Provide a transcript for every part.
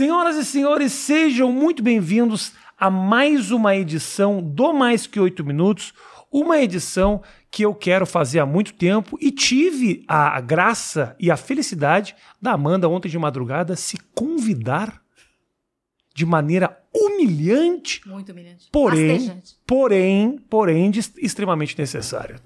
Senhoras e senhores, sejam muito bem-vindos a mais uma edição do Mais Que Oito Minutos, uma edição que eu quero fazer há muito tempo e tive a graça e a felicidade da Amanda ontem de madrugada se convidar de maneira humilhante, Muito humilhante. porém, Rastejante. porém, porém, extremamente necessária.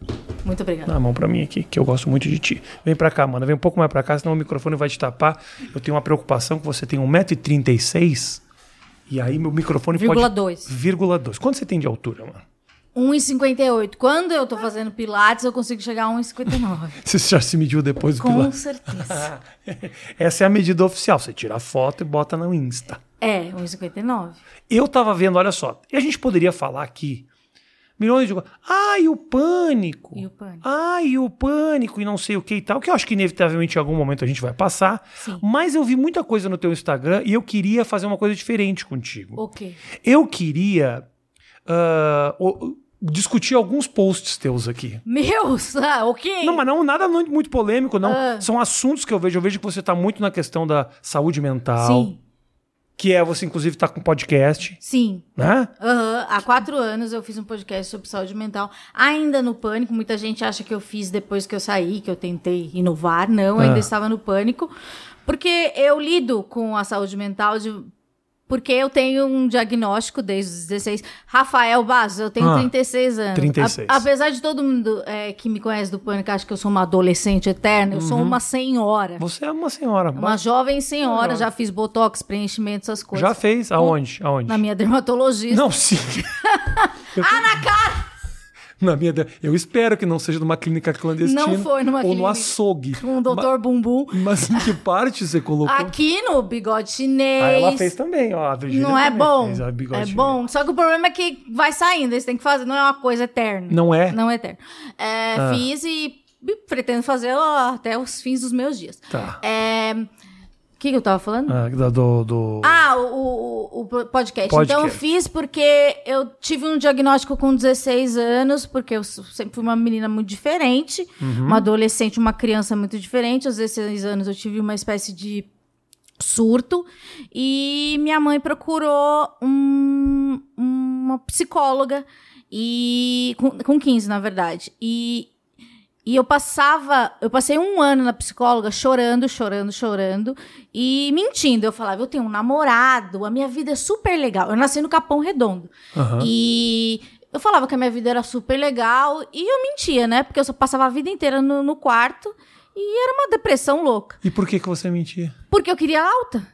Muito obrigada. Dá a mão pra mim aqui, que eu gosto muito de ti. Vem pra cá, Amanda. Vem um pouco mais pra cá, senão o microfone vai te tapar. Eu tenho uma preocupação que você tem 1,36m. E aí meu microfone Vírgula pode... dois. Vírgula 2. Quanto você tem de altura, mano? 1,58. Quando eu tô fazendo pilates, eu consigo chegar a 1,59. Você já se mediu depois do Com pilar? certeza. Essa é a medida oficial. Você tira a foto e bota no Insta. É, 1,59. Eu tava vendo, olha só. E a gente poderia falar aqui milhões de coisas. Ai, o pânico. E o pânico. Ai, o pânico e não sei o que e tal. Que eu acho que inevitavelmente em algum momento a gente vai passar. Sim. Mas eu vi muita coisa no teu Instagram e eu queria fazer uma coisa diferente contigo. O quê? Eu queria ah, o- discutir alguns posts teus aqui. Meus, ah, o quê? Não, mas não nada muito polêmico, não. Ah. São assuntos que eu vejo. Eu vejo que você tá muito na questão da saúde mental. Sim, Que é você, inclusive, tá com podcast, sim. né? Aham, Há quatro anos eu fiz um podcast sobre saúde mental, ainda no pânico. Muita gente acha que eu fiz depois que eu saí, que eu tentei inovar. Não, Ah. ainda estava no pânico. Porque eu lido com a saúde mental de. Porque eu tenho um diagnóstico desde os 16. Rafael Bazos, eu tenho Ah, 36 anos. 36. A- apesar de todo mundo é, que me conhece do pânico acha que eu sou uma adolescente eterna, eu sou Uhum. uma senhora. Você é uma senhora. Uma jovem senhora, já fiz botox, preenchimento, essas coisas. Já fez? Aonde? Aonde? Na minha dermatologista. Não, sim. Ah, na cara! Na minha, eu espero que não seja numa clínica clandestina. Não foi numa ou no clínica. açougue. Com o doutor Bumbum. Mas em que parte você colocou? Aqui no bigode chinês. Ah, ela fez também, ó. A Virgínia Não é bom. fez a bigode É chinês. bom. Só que o problema é que vai saindo. Você tem que fazer. Não é uma coisa eterna. Não é? Não é eterna. É, Ah. Fiz e pretendo fazer ó, até os fins dos meus dias. Tá. É, que, que eu tava falando? Ah, do, do... Ah, o, o, o podcast. Podcast. Então eu fiz porque eu tive um diagnóstico com 16 anos, porque eu sempre fui uma menina muito diferente, Uhum. uma adolescente, uma criança muito diferente. Aos 16 anos eu tive uma espécie de surto e minha mãe procurou um- uma psicóloga e com, com 15, na verdade. E e eu passava, eu passei um ano na psicóloga chorando, chorando, chorando e mentindo. Eu falava, eu tenho um namorado, a minha vida é super legal. Eu nasci no Capão Redondo. Aham. E eu falava que a minha vida era super legal e eu mentia, né? Porque eu só passava a vida inteira no, no quarto e era uma depressão louca. E por que, que você mentia? Porque eu queria alta.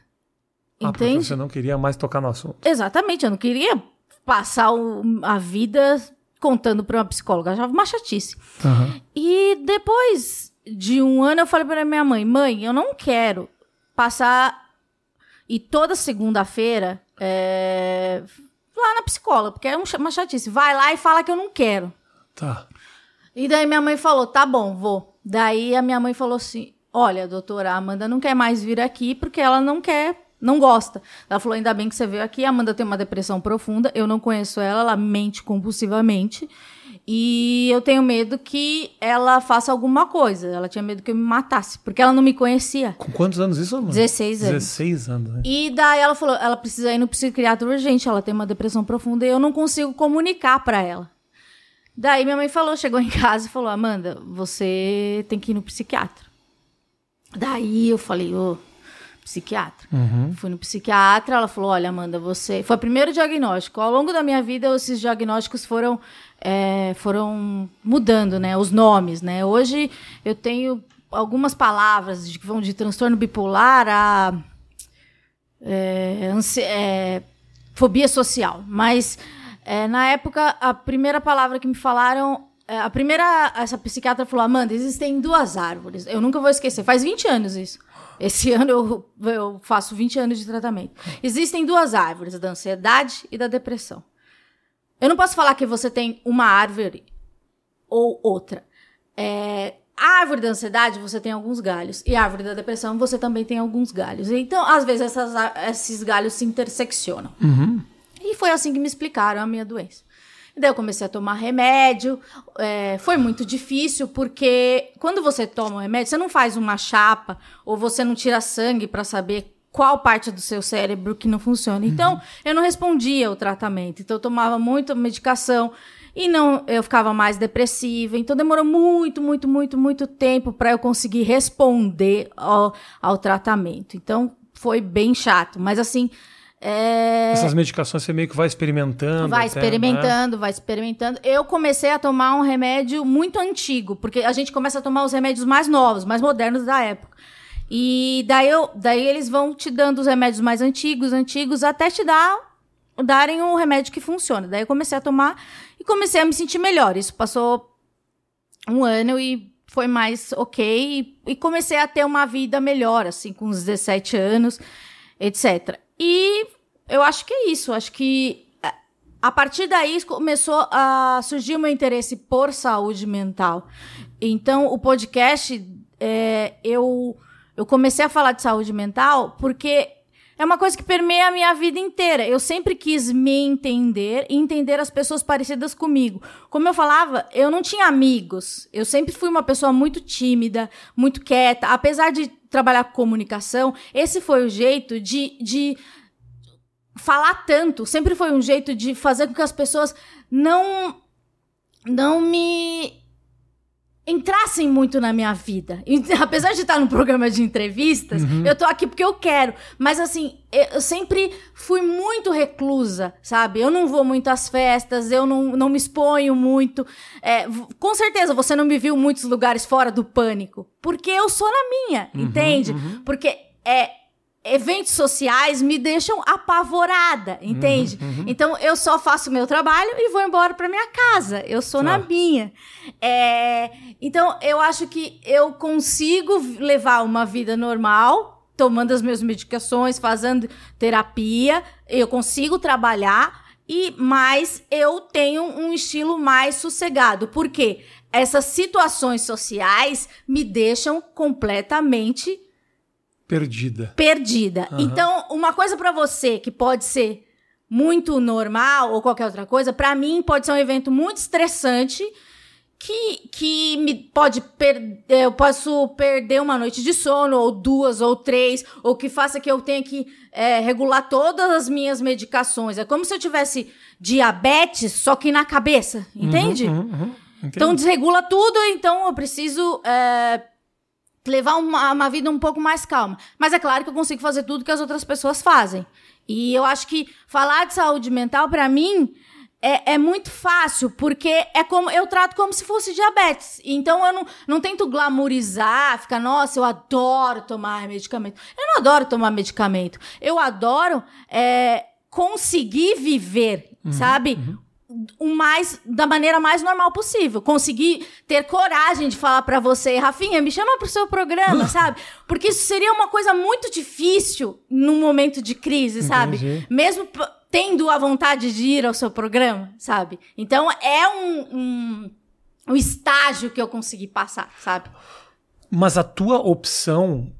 Ah, porque Entende? você não queria mais tocar no assunto. Exatamente, eu não queria passar o- a vida contando pra uma psicóloga. Achava uma chatice. Aham. E depois de um ano, eu falei pra minha mãe: mãe, eu não quero passar. E toda segunda-feira, é, lá na psicóloga, porque é um uma chatice. Vai lá e fala que eu não quero. Tá. E daí minha mãe falou: tá bom, vou. Daí a minha mãe falou assim: olha, doutora, a Amanda não quer mais vir aqui porque ela não quer. Não gosta. Ela falou: ainda bem que você veio aqui. A Amanda tem uma depressão profunda. Eu não conheço ela, ela mente compulsivamente. E eu tenho medo que ela faça alguma coisa. Ela tinha medo que eu me matasse, porque ela não me conhecia. Com quantos anos isso, mano? 16 anos. 16 anos, né? E daí ela falou, ela precisa ir no psiquiatra urgente, ela tem uma depressão profunda e eu não consigo comunicar pra ela. Daí minha mãe falou, chegou em casa e falou: "Amanda, você tem que ir no psiquiatra". Daí eu falei: "Ô, psiquiatra". Fui no psiquiatra, ela falou: "Olha, Amanda, você foi o primeiro diagnóstico. Ao longo da minha vida, esses diagnósticos foram é, foram mudando, né? Os nomes, né? Hoje eu tenho algumas palavras que vão de transtorno bipolar a é, é, fobia social. Mas é, na época, a primeira palavra que me falaram. é, a primeira. Essa psiquiatra falou: Amanda, existem duas árvores. Eu nunca vou esquecer. Faz 20 anos isso. Esse ano eu, eu faço 20 anos de tratamento. Existem duas árvores, da ansiedade e da depressão. Eu não posso falar que você tem uma árvore ou outra. É, a árvore da ansiedade, você tem alguns galhos. E a árvore da depressão, você também tem alguns galhos. Então, às vezes, essas esses galhos se interseccionam. E foi assim que me explicaram a minha doença. Daí eu comecei a tomar remédio. é, foi muito difícil, porque quando você toma o remédio, você não faz uma chapa ou você não tira sangue para saber qual parte do seu cérebro que não funciona. Então, eu não respondia o tratamento. Então, eu tomava muita medicação e não eu ficava mais depressiva. Então, demorou muito, muito, muito, muito tempo para eu conseguir responder ao, ao tratamento. Então, foi bem chato. Mas, assim. É... Essas medicações você meio que vai experimentando. Vai até, experimentando, né? vai experimentando. Eu comecei a tomar um remédio muito antigo, porque a gente começa a tomar os remédios mais novos, mais modernos da época. E daí, eu, daí eles vão te dando os remédios mais antigos, antigos, até te dar, darem um remédio que funciona. Daí eu comecei a tomar e comecei a me sentir melhor. Isso passou um ano e foi mais ok. E, e comecei a ter uma vida melhor, assim, com uns 17 anos, etc. E eu acho que é isso. Acho que é, a partir daí começou a surgir o meu interesse por saúde mental. Então, o podcast, é, eu, eu comecei a falar de saúde mental porque é uma coisa que permeia a minha vida inteira. Eu sempre quis me entender e entender as pessoas parecidas comigo. Como eu falava, eu não tinha amigos. Eu sempre fui uma pessoa muito tímida, muito quieta. Apesar de trabalhar com comunicação, esse foi o jeito de, de falar tanto. Sempre foi um jeito de fazer com que as pessoas não não me entrassem muito na minha vida. E, apesar de estar num programa de entrevistas, uhum. eu tô aqui porque eu quero. Mas assim, eu sempre fui muito reclusa, sabe? Eu não vou muito às festas, eu não, não me exponho muito. É, com certeza você não me viu em muitos lugares fora do pânico. Porque eu sou na minha, uhum, entende? Uhum. Porque é eventos sociais me deixam apavorada, entende? Uhum, uhum. Então eu só faço o meu trabalho e vou embora para minha casa. Eu sou na minha. É, então eu acho que eu consigo levar uma vida normal, tomando as minhas medicações, fazendo terapia, eu consigo trabalhar e mais eu tenho um estilo mais sossegado. Por quê? Essas situações sociais me deixam completamente Perdida. Perdida. Uhum. Então, uma coisa para você que pode ser muito normal ou qualquer outra coisa, para mim pode ser um evento muito estressante que, que me pode perder, eu posso perder uma noite de sono, ou duas, ou três, ou que faça que eu tenha que é, regular todas as minhas medicações. É como se eu tivesse diabetes, só que na cabeça, entende? Uhum, uhum, uhum. Então desregula tudo, então eu preciso é, levar uma, uma vida um pouco mais calma. Mas é claro que eu consigo fazer tudo que as outras pessoas fazem. E eu acho que falar de saúde mental, para mim, é, é, muito fácil, porque é como eu trato como se fosse diabetes. Então eu não, não tento glamorizar, ficar, nossa, eu adoro tomar medicamento. Eu não adoro tomar medicamento. Eu adoro é, conseguir viver, uhum, sabe? Uhum o mais da maneira mais normal possível. Conseguir ter coragem de falar para você, Rafinha, me chama pro seu programa, sabe? Porque isso seria uma coisa muito difícil num momento de crise, sabe? Entendi. Mesmo tendo a vontade de ir ao seu programa, sabe? Então é um, um, um estágio que eu consegui passar, sabe? Mas a tua opção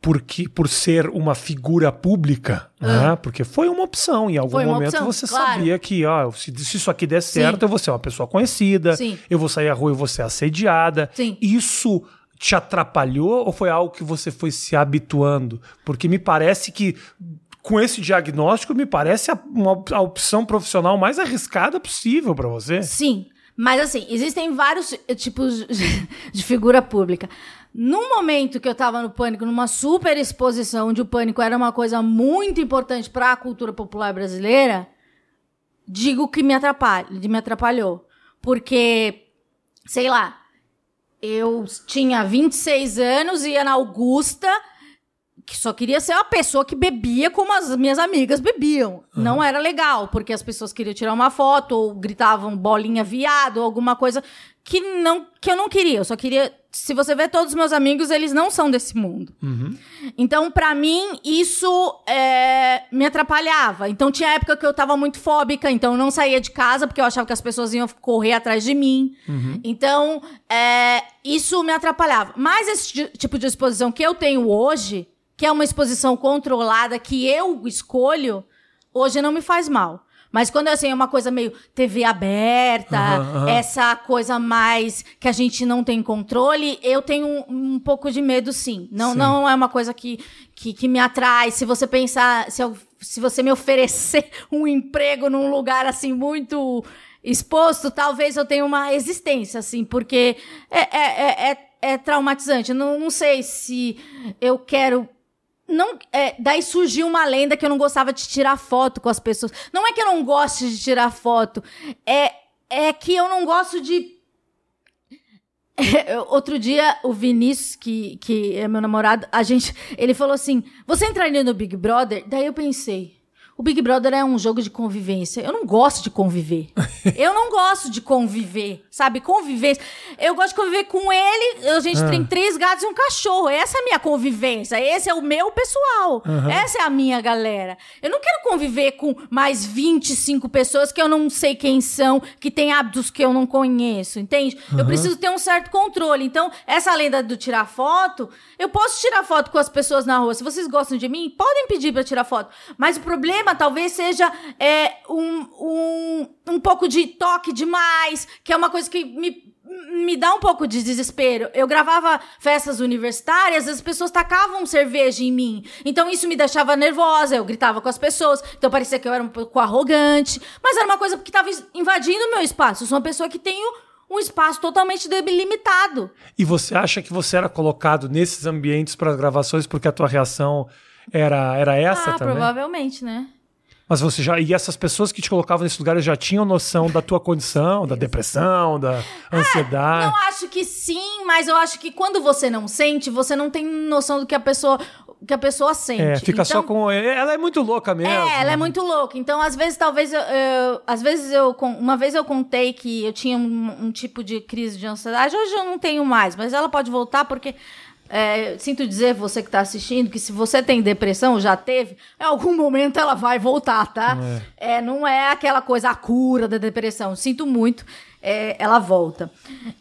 porque por ser uma figura pública, né? Porque foi uma opção. Em algum momento opção, você claro. sabia que, ó, se, se, isso aqui der certo, Sim. eu vou ser uma pessoa conhecida, Sim. eu vou sair à rua e vou ser assediada. Sim. Isso te atrapalhou ou foi algo que você foi se habituando? Porque me parece que com esse diagnóstico, me parece a, uma, a opção profissional mais arriscada possível para você. Sim. Mas assim, existem vários tipos de figura pública. Num momento que eu tava no pânico, numa super exposição, onde o pânico era uma coisa muito importante para a cultura popular brasileira, digo que me atrapalha, me atrapalhou. Porque, sei lá, eu tinha 26 anos, ia na Augusta, que só queria ser uma pessoa que bebia como as minhas amigas bebiam. Uhum. Não era legal, porque as pessoas queriam tirar uma foto ou gritavam bolinha viado ou alguma coisa que não que eu não queria. Eu só queria. Se você vê todos os meus amigos, eles não são desse mundo. Uhum. Então, para mim, isso é, me atrapalhava. Então, tinha época que eu tava muito fóbica, então eu não saía de casa porque eu achava que as pessoas iam correr atrás de mim. Uhum. Então, é, isso me atrapalhava. Mas esse tipo de exposição que eu tenho hoje, que é uma exposição controlada que eu escolho, hoje não me faz mal. Mas quando assim, é uma coisa meio TV aberta, Aham, aham. essa coisa mais que a gente não tem controle, eu tenho um, um pouco de medo, sim. Não, Sim. não é uma coisa que, que, que me atrai. Se você pensar, se, eu- se você me oferecer um emprego num lugar assim muito exposto, talvez eu tenha uma resistência, assim, porque é, é, é, é, é traumatizante. Não, não sei se eu quero não, é, daí surgiu uma lenda que eu não gostava de tirar foto com as pessoas. Não é que eu não goste de tirar foto, é, é que eu não gosto de. Outro dia, o Vinícius, que, que é meu namorado, a gente, ele falou assim: Você entraria no Big Brother? Daí eu pensei. O Big Brother é um jogo de convivência. Eu não gosto de conviver. eu não gosto de conviver, sabe? Convivência. Eu gosto de conviver com ele. A gente tem três gatos e um cachorro. Essa é a minha convivência. Esse é o meu pessoal. Essa é a minha galera. Eu não quero conviver com mais 25 pessoas que eu não sei quem são, que têm hábitos que eu não conheço, entende? Eu preciso ter um certo controle. Então, essa lenda do tirar foto, eu posso tirar foto com as pessoas na rua. Se vocês gostam de mim, podem pedir pra tirar foto. Mas o problema talvez seja é, um, um, um pouco de toque demais, que é uma coisa que me me dá um pouco de desespero. Eu gravava festas universitárias, as pessoas tacavam cerveja em mim. Então isso me deixava nervosa, eu gritava com as pessoas. Então parecia que eu era um pouco arrogante. Mas era uma coisa que estava invadindo o meu espaço. Eu sou uma pessoa que tenho um espaço totalmente delimitado. E você acha que você era colocado nesses ambientes para as gravações porque a tua reação era, era essa ah, também? provavelmente, né? Mas você já. E essas pessoas que te colocavam nesses lugares já tinham noção da tua condição, da depressão, da ansiedade. Não acho que sim, mas eu acho que quando você não sente, você não tem noção do que a pessoa, que a pessoa sente. É, fica só Então- com. Ela é muito louca mesmo. É, ela é muito louca. Então, às vezes, talvez eu, eu- às vezes eu uma vez eu contei que eu tinha um, um tipo de crise de ansiedade. Hoje eu não tenho mais, mas ela pode voltar porque é, sinto dizer você que está assistindo que se você tem depressão, já teve, em algum momento ela vai voltar, tá? É, não é aquela coisa a cura da depressão. Sinto muito. é, ela volta.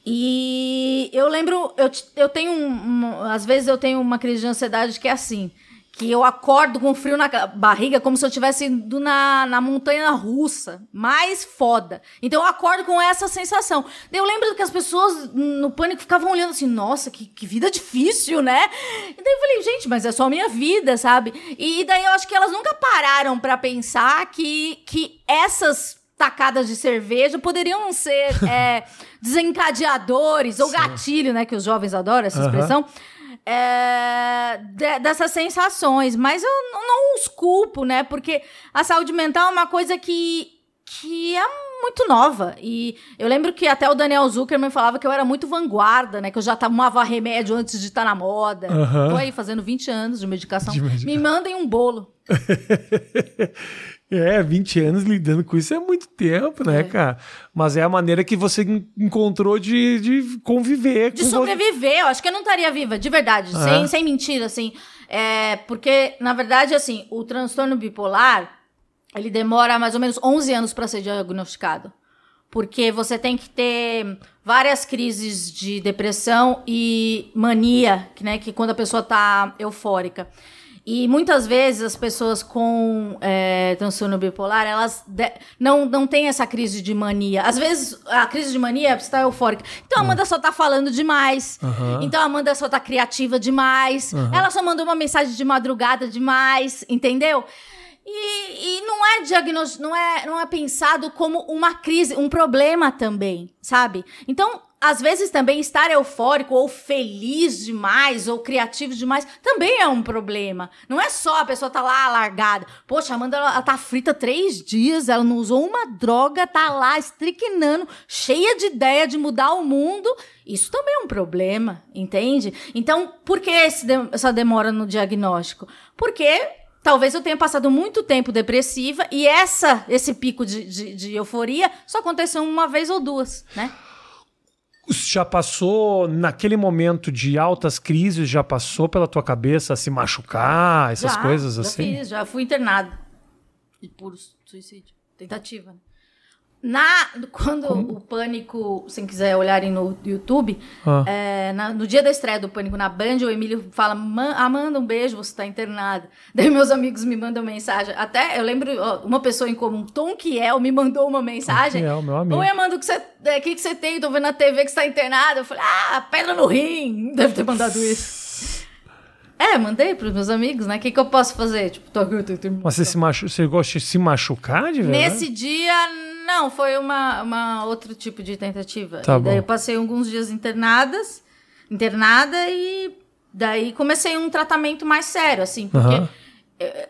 E eu lembro, eu, eu tenho um, um- Às vezes eu tenho uma crise de ansiedade que é assim que eu acordo com frio na barriga como se eu tivesse indo na, na montanha russa, mais foda. Então eu acordo com essa sensação. Daí Eu lembro que as pessoas no pânico ficavam olhando assim, nossa, que, que vida difícil, né? E daí eu falei, gente, mas é só a minha vida, sabe? E daí eu acho que elas nunca pararam pra pensar que, que essas tacadas de cerveja poderiam ser é, desencadeadores ou gatilho, né? Que os jovens adoram essa expressão é, de- dessas sensações, mas eu não, os culpo, né? Porque a saúde mental é uma coisa que, que é muito nova. E eu lembro que até o Daniel Zuckerman falava que eu era muito vanguarda, né? Que eu já tomava remédio antes de estar na moda. Aham. Tô aí fazendo 20 anos de medicação. De medicação. Me mandem um bolo. É, 20 anos lidando com isso é muito tempo, né, É. cara? Mas é a maneira que você en- encontrou de, de conviver De sobreviver, eu acho que eu não estaria viva, de verdade, Ah. sem, sem mentira, assim. É, porque, na verdade, assim, o transtorno bipolar, ele demora mais ou menos 11 anos para ser diagnosticado. Porque você tem que ter várias crises de depressão e mania, que, né, que quando a pessoa tá eufórica. E muitas vezes as pessoas com é, transtorno bipolar, elas de- não, não têm essa crise de mania. Às vezes, a crise de mania é você tá eufórica. Então a Amanda só tá falando demais. Aham. Então a Amanda só tá criativa demais. Ela só mandou uma mensagem de madrugada demais, entendeu? E, e não é diagnos, não é, não é pensado como uma crise, um problema também, sabe? Então, às vezes também estar eufórico ou feliz demais ou criativo demais também é um problema. Não é só a pessoa tá lá largada. Poxa, a Amanda ela, ela tá frita três dias, ela não usou uma droga, tá lá estriquinando, cheia de ideia de mudar o mundo. Isso também é um problema, entende? Então, por que esse essa demora no diagnóstico? Porque Talvez eu tenha passado muito tempo depressiva e essa, esse pico de, de, de euforia só aconteceu uma vez ou duas, né? Já passou naquele momento de altas crises, já passou pela tua cabeça se machucar, essas já, coisas já assim? Fiz, já fui internado de puro suicídio, tentativa. né? Na, quando o Pânico, se quiser olharem no YouTube, Ah. é, na- no dia da estreia do Pânico na Band, o Emílio fala: "Man- Amanda, um beijo, você tá internada. Daí meus amigos me mandam mensagem. Até eu lembro, ó, uma pessoa em comum, Tom Kiel, me mandou uma mensagem. Kiel, meu amigo. Oi, Amanda, o que você, é, que que você tem? Tô vendo na TV que você tá internada. Eu falei: Ah, pedra no rim. Deve ter mandado isso. É, mandei pros meus amigos, né? O que, que eu posso fazer? Tipo, tô, tô, tô, Mas você, se machu... você gosta de se machucar de verdade? Nesse dia, não, foi uma, uma outro tipo de tentativa. Tá daí eu passei alguns dias internadas, internada e daí comecei um tratamento mais sério, assim, porque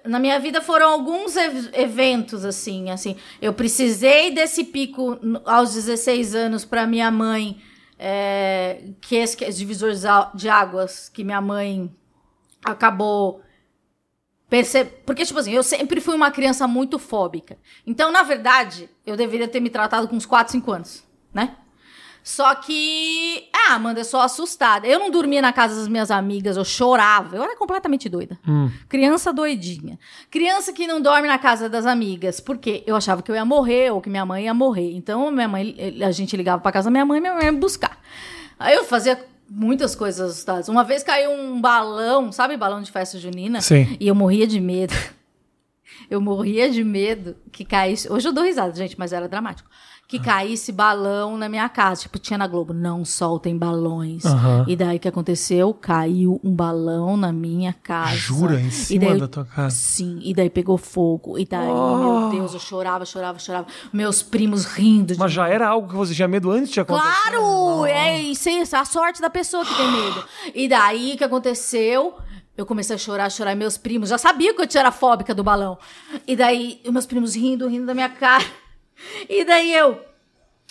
na minha vida foram alguns ev- eventos assim, assim, eu precisei desse pico aos 16 anos para minha mãe, eh, que esse que é divisor de águas que minha mãe acabou Porque, tipo assim, eu sempre fui uma criança muito fóbica. Então, na verdade, eu deveria ter me tratado com uns 4, 5 anos, né? Só que. Ah, Amanda, eu sou assustada. Eu não dormia na casa das minhas amigas, eu chorava. Eu era completamente doida. Criança doidinha. Criança que não dorme na casa das amigas. Porque eu achava que eu ia morrer ou que minha mãe ia morrer. Então, minha mãe, a gente ligava pra casa da minha mãe e minha mãe ia me buscar. Aí eu fazia muitas coisas assustadas. Uma vez caiu um balão, sabe balão de festa junina? Sim. E eu morria de medo. Eu morria de medo que caísse. Hoje eu dou risada, gente, mas era dramático. Que caísse balão na minha casa. Tipo, tinha na Globo, não soltem balões. Aham. E daí o que aconteceu? Caiu um balão na minha casa. Jura? Em cima daí da tua casa? Sim, e daí pegou fogo. E daí, Oh. meu Deus, eu chorava, chorava, chorava. Meus primos rindo. de Mas já era algo que você tinha medo antes de acontecer? Claro! É isso, é a sorte da pessoa que tem medo. E daí, o que aconteceu? Eu comecei a chorar, chorar. e Meus primos já sabiam que eu tinha era fóbica do balão. E daí, meus primos rindo, rindo da minha cara. E daí eu...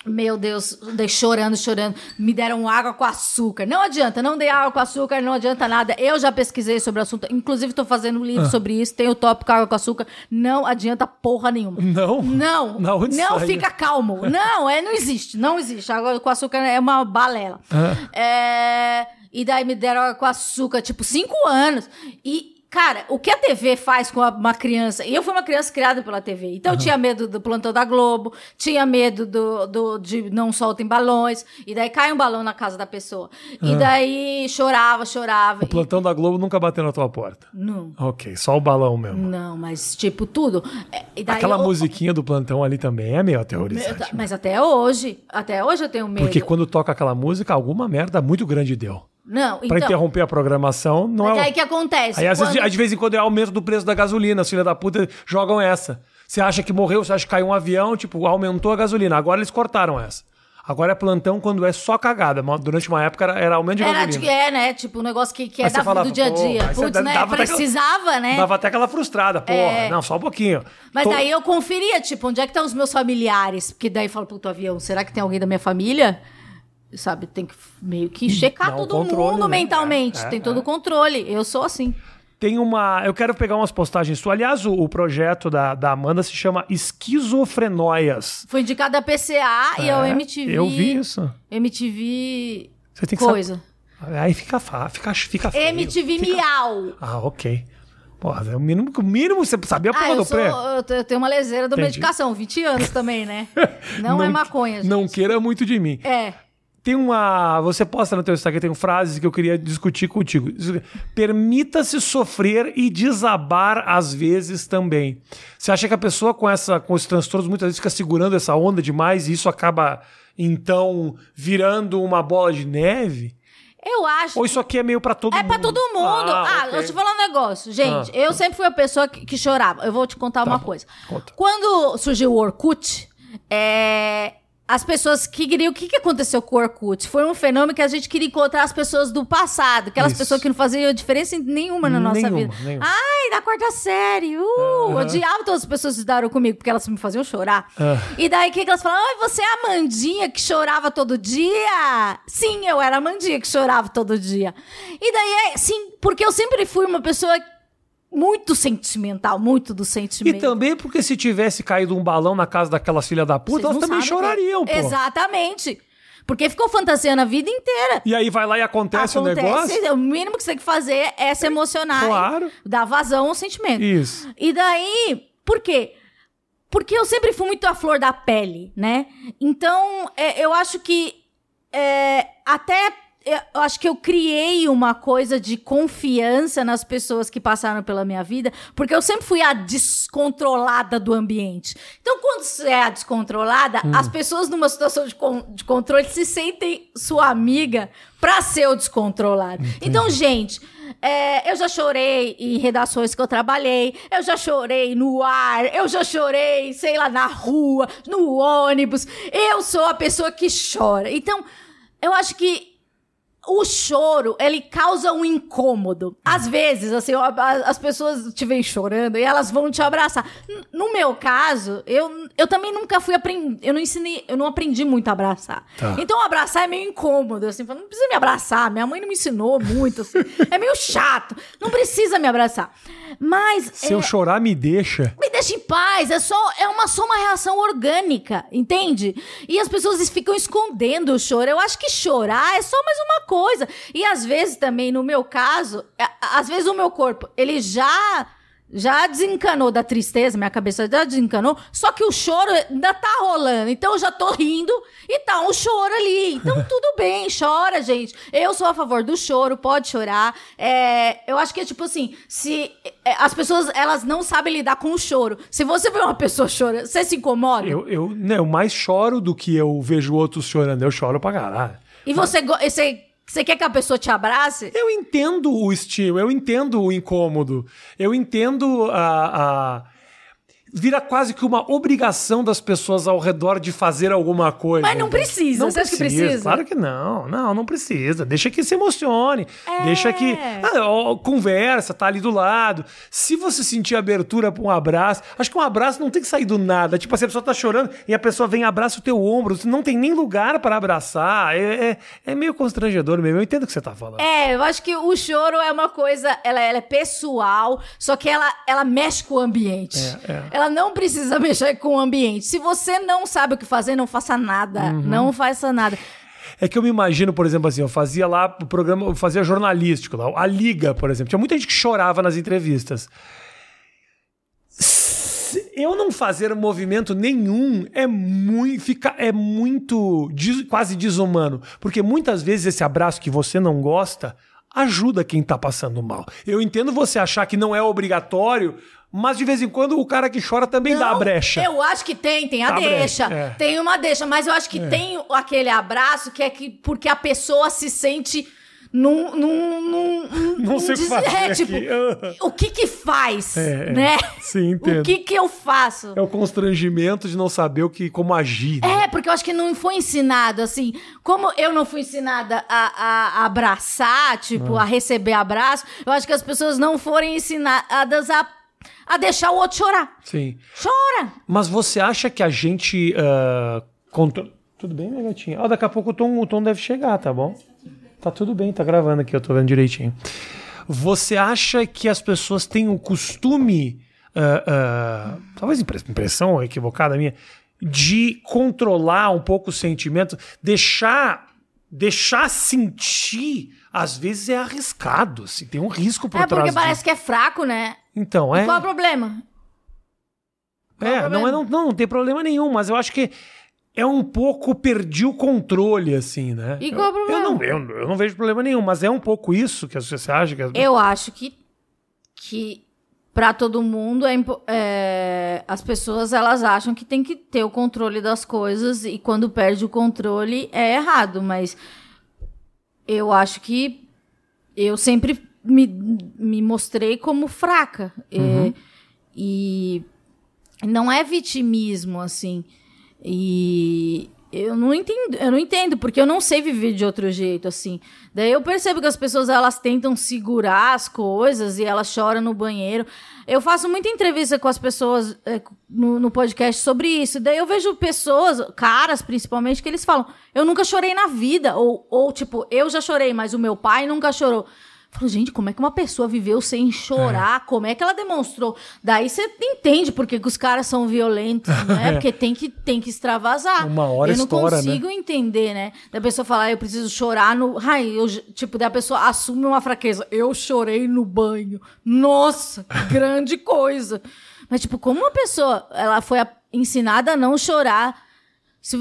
Meu Deus, dei chorando, chorando. Me deram água com açúcar. Não adianta, não dei água com açúcar, não adianta nada. Eu já pesquisei sobre o assunto. Inclusive, tô fazendo um livro Ah. sobre isso. Tem o tópico água com açúcar. Não adianta porra nenhuma. Não? Não. Não saiu? fica calmo. Não, é, não existe. Não existe. Água com açúcar é uma balela. Ah. É, e daí me deram água com açúcar, tipo, cinco anos. E, cara, o que a TV faz com uma criança? E eu fui uma criança criada pela TV. Então eu tinha medo do plantão da Globo, tinha medo do, do- de não soltem balões. E daí cai um balão na casa da pessoa. E daí chorava, chorava. O plantão da Globo nunca bateu na tua porta. E- não. Ok, só o balão mesmo. Não, mas tipo, tudo. É, E daí Aquela eu- musiquinha do plantão ali também é meio aterrorizante. Mas até hoje, até hoje eu tenho medo. Porque quando toca aquela música, alguma merda muito grande deu. Não, Pra então. interromper a programação, não é. aí o- que acontece? Aí, às vezes, Quando- aí, de vez em quando é aumento do preço da gasolina. Os filhos da puta jogam essa. Você acha que morreu, você acha que caiu um avião, tipo, aumentou a gasolina. Agora eles cortaram essa. Agora é plantão quando é só cagada. Durante uma época era, era aumento de Era, gasolina. é, né? Tipo, um negócio que, que é da, falava, do dia a dia. Putz, né? Precisava, né? Dava até aquela frustrada. Porra, É. não, só um pouquinho. Mas Tô- daí eu conferia, tipo, onde é que estão os meus familiares? Porque daí eu falo, puto, avião, será que tem alguém da minha família? Sabe, tem que meio que checar Dá um todo controle, mundo né? mentalmente. É, é, tem todo o controle. Eu sou assim. Tem uma. Eu quero pegar umas postagens suas. Aliás, o, o projeto da, da Amanda se chama Esquizofrenóias. Fui indicada a PCA e ao É, MTV. Eu vi isso. MTV. Você tem que Coisa. saber. Aí fica, fica, fica feio. MTV Fica- Miau. Ah, ok. Porra, é o mínimo, o mínimo você sabia a Ah, eu, do sou, pré. eu te- eu tenho uma leseira da medicação, 20 anos também, né? Não, é maconha, gente. Não queira muito de mim. É. Tem uma. Você posta no teu Instagram, tem frases que eu queria discutir contigo. Permita-se sofrer e desabar às vezes também. Você acha que a pessoa com, essa, com esses transtornos muitas vezes fica segurando essa onda demais e isso acaba, então, virando uma bola de neve? Eu acho. Ou isso aqui é meio pra todo É mundo? pra todo mundo. Ah, ok. eu te falar um negócio. Gente, Ah, eu sempre fui a pessoa que, que chorava. Eu vou te contar uma bom. coisa. Conta. Quando surgiu o Orkut, é, as pessoas que queriam... O que, que aconteceu com o Orkut? Foi um fenômeno que a gente queria encontrar as pessoas do passado. Aquelas Isso. pessoas que não faziam diferença nenhuma na nossa Nenhuma, vida. nenhuma. Ai, da quarta série. Uh, Odiava todas as pessoas que estudaram comigo, porque elas me faziam chorar. Ah. E daí, o que, que elas falaram? Ai, você é a Amandinha que chorava todo dia? Sim, eu era a Amandinha que chorava todo dia. E daí, é, sim, porque eu sempre fui uma pessoa muito sentimental, muito do E sentimento. também porque se tivesse caído um balão na casa daquelas filhas da puta, elas também chorariam, que- pô. Exatamente. Porque ficou fantasiando a vida inteira. E aí vai lá e acontece, o negócio. O mínimo que você tem que fazer é se emocionar. Claro. e Dar vazão ao sentimento. Isso. E daí, por quê? porque eu sempre fui muito à flor da pele, né? Então, é, eu acho que é, até eu acho que eu criei uma coisa de confiança nas pessoas que passaram pela minha vida, porque eu sempre fui a descontrolada do ambiente. Então, quando você é a descontrolada, hum. as pessoas numa situação de, con de controle se sentem sua amiga pra ser o descontrolado. Entendi. Então, gente, é, eu já chorei em redações que eu trabalhei, eu já chorei no ar, eu já chorei, sei lá, na rua, no ônibus. Eu sou a pessoa que chora. Então, eu acho que o choro, ele causa um incômodo. Às vezes, assim, as pessoas te veem chorando e elas vão te abraçar. No meu caso, eu, eu também nunca fui aprender, eu não ensinei, eu não aprendi muito a abraçar. Tá. Então, abraçar é meio incômodo, assim, não precisa me abraçar, minha mãe não me ensinou muito, assim, é meio chato, não precisa me abraçar. Mas... Se é, eu chorar, me deixa. Me deixa em paz, é só, é uma, só uma reação orgânica, entende? E as pessoas ficam escondendo o choro. Eu acho que chorar é só mais uma coisa coisa. E às vezes também, no meu caso, às vezes o meu corpo, ele já já desencanou da tristeza, minha cabeça já desencanou, só que o choro ainda tá rolando. Então eu já tô rindo e tá um choro ali. Então tudo bem, chora, gente. Eu sou a favor do choro, pode chorar. É, eu acho que é tipo assim, se é, as pessoas elas não sabem lidar com o choro. Se você vê uma pessoa chorando, você se incomoda? Eu, eu, não, eu mais choro do que eu vejo outros chorando. Eu choro pra caralho. E você, você você quer que a pessoa te abrace? Eu entendo o estilo, eu entendo o incômodo, eu entendo a, a vira quase que uma obrigação das pessoas ao redor de fazer alguma coisa. Mas não precisa, não você precisa, acha que precisa? Claro que não, não, não precisa. Deixa que se emocione, é. deixa que ah, conversa, tá ali do lado. Se você sentir abertura para um abraço, acho que um abraço não tem que sair do nada. Tipo, assim, a pessoa tá chorando e a pessoa vem e abraça o teu ombro, não tem nem lugar para abraçar. É, é, é, meio constrangedor mesmo. Eu entendo o que você tá falando. É, eu acho que o choro é uma coisa, ela, ela é pessoal, só que ela, ela mexe com o ambiente. É, é ela não precisa mexer com o ambiente. Se você não sabe o que fazer, não faça nada. Uhum. Não faça nada. É que eu me imagino, por exemplo, assim, eu fazia lá o programa, eu fazia jornalístico lá, a Liga, por exemplo. Tinha muita gente que chorava nas entrevistas. Eu não fazer movimento nenhum é muito, fica, é muito quase desumano, porque muitas vezes esse abraço que você não gosta ajuda quem tá passando mal. Eu entendo você achar que não é obrigatório, mas de vez em quando o cara que chora também não, dá a brecha. Eu acho que tem, tem a, deixa. É. Tem uma deixa, mas eu acho que é. tem aquele abraço que é que porque a pessoa se sente num. num, num não sei o que fazer. É, tipo, o que que faz, é, é, né? Sim, entendo. O que que eu faço? É o constrangimento de não saber o que, como agir. Né? É, porque eu acho que não foi ensinado, assim. Como eu não fui ensinada a, a abraçar, tipo, ah. a receber abraço, eu acho que as pessoas não foram ensinadas a a deixar o outro chorar. Sim. Chora! Mas você acha que a gente. Uh, contra... Tudo bem, minha gatinha? Oh, daqui a pouco o tom, o tom deve chegar, tá bom? Tá tudo bem, tá gravando aqui, eu tô vendo direitinho. Você acha que as pessoas têm o costume, uh, uh, talvez impressão equivocada minha, de controlar um pouco o sentimento, deixar deixar sentir, às vezes é arriscado, assim, tem um risco por é trás. É porque parece que é fraco, né? Então, é. E qual é o problema? Qual é, o problema? Não, é não, não, não tem problema nenhum, mas eu acho que é um pouco perdi o controle, assim, né? E qual é o problema? Eu não, eu, eu não vejo problema nenhum, mas é um pouco isso que você acha que... Eu acho que, que para todo mundo é, é, as pessoas elas acham que tem que ter o controle das coisas e quando perde o controle é errado, mas eu acho que eu sempre me, me mostrei como fraca. Uhum. E, e não é vitimismo, assim. E eu não entendo, eu não entendo, porque eu não sei viver de outro jeito, assim. Daí eu percebo que as pessoas, elas tentam segurar as coisas e elas choram no banheiro. Eu faço muita entrevista com as pessoas é, no, no, podcast sobre isso. Daí eu vejo pessoas, caras principalmente, que eles falam, eu nunca chorei na vida. Ou, ou tipo, eu já chorei, mas o meu pai nunca chorou. Falo, gente, como é que uma pessoa viveu sem chorar? É. Como é que ela demonstrou? Daí você entende por que, os caras são violentos, né? Porque tem que, tem que extravasar. Uma hora Eu não estoura, né? consigo né? entender, né? Da pessoa falar, ah, eu preciso chorar no. Ai, eu, tipo, da pessoa assume uma fraqueza. Eu chorei no banho. Nossa, grande coisa. Mas, tipo, como uma pessoa ela foi ensinada a não chorar. Se,